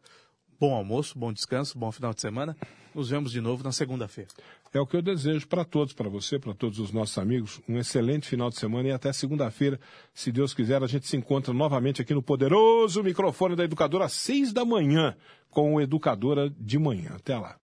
S4: Bom almoço, bom descanso, bom final de semana. Nos vemos de novo na segunda-feira.
S3: É o que eu desejo para todos, para você, para todos os nossos amigos. Um excelente final de semana e até segunda-feira, se Deus quiser, a gente se encontra novamente aqui no poderoso microfone da Educadora às seis da manhã com o Educadora de Manhã. Até lá.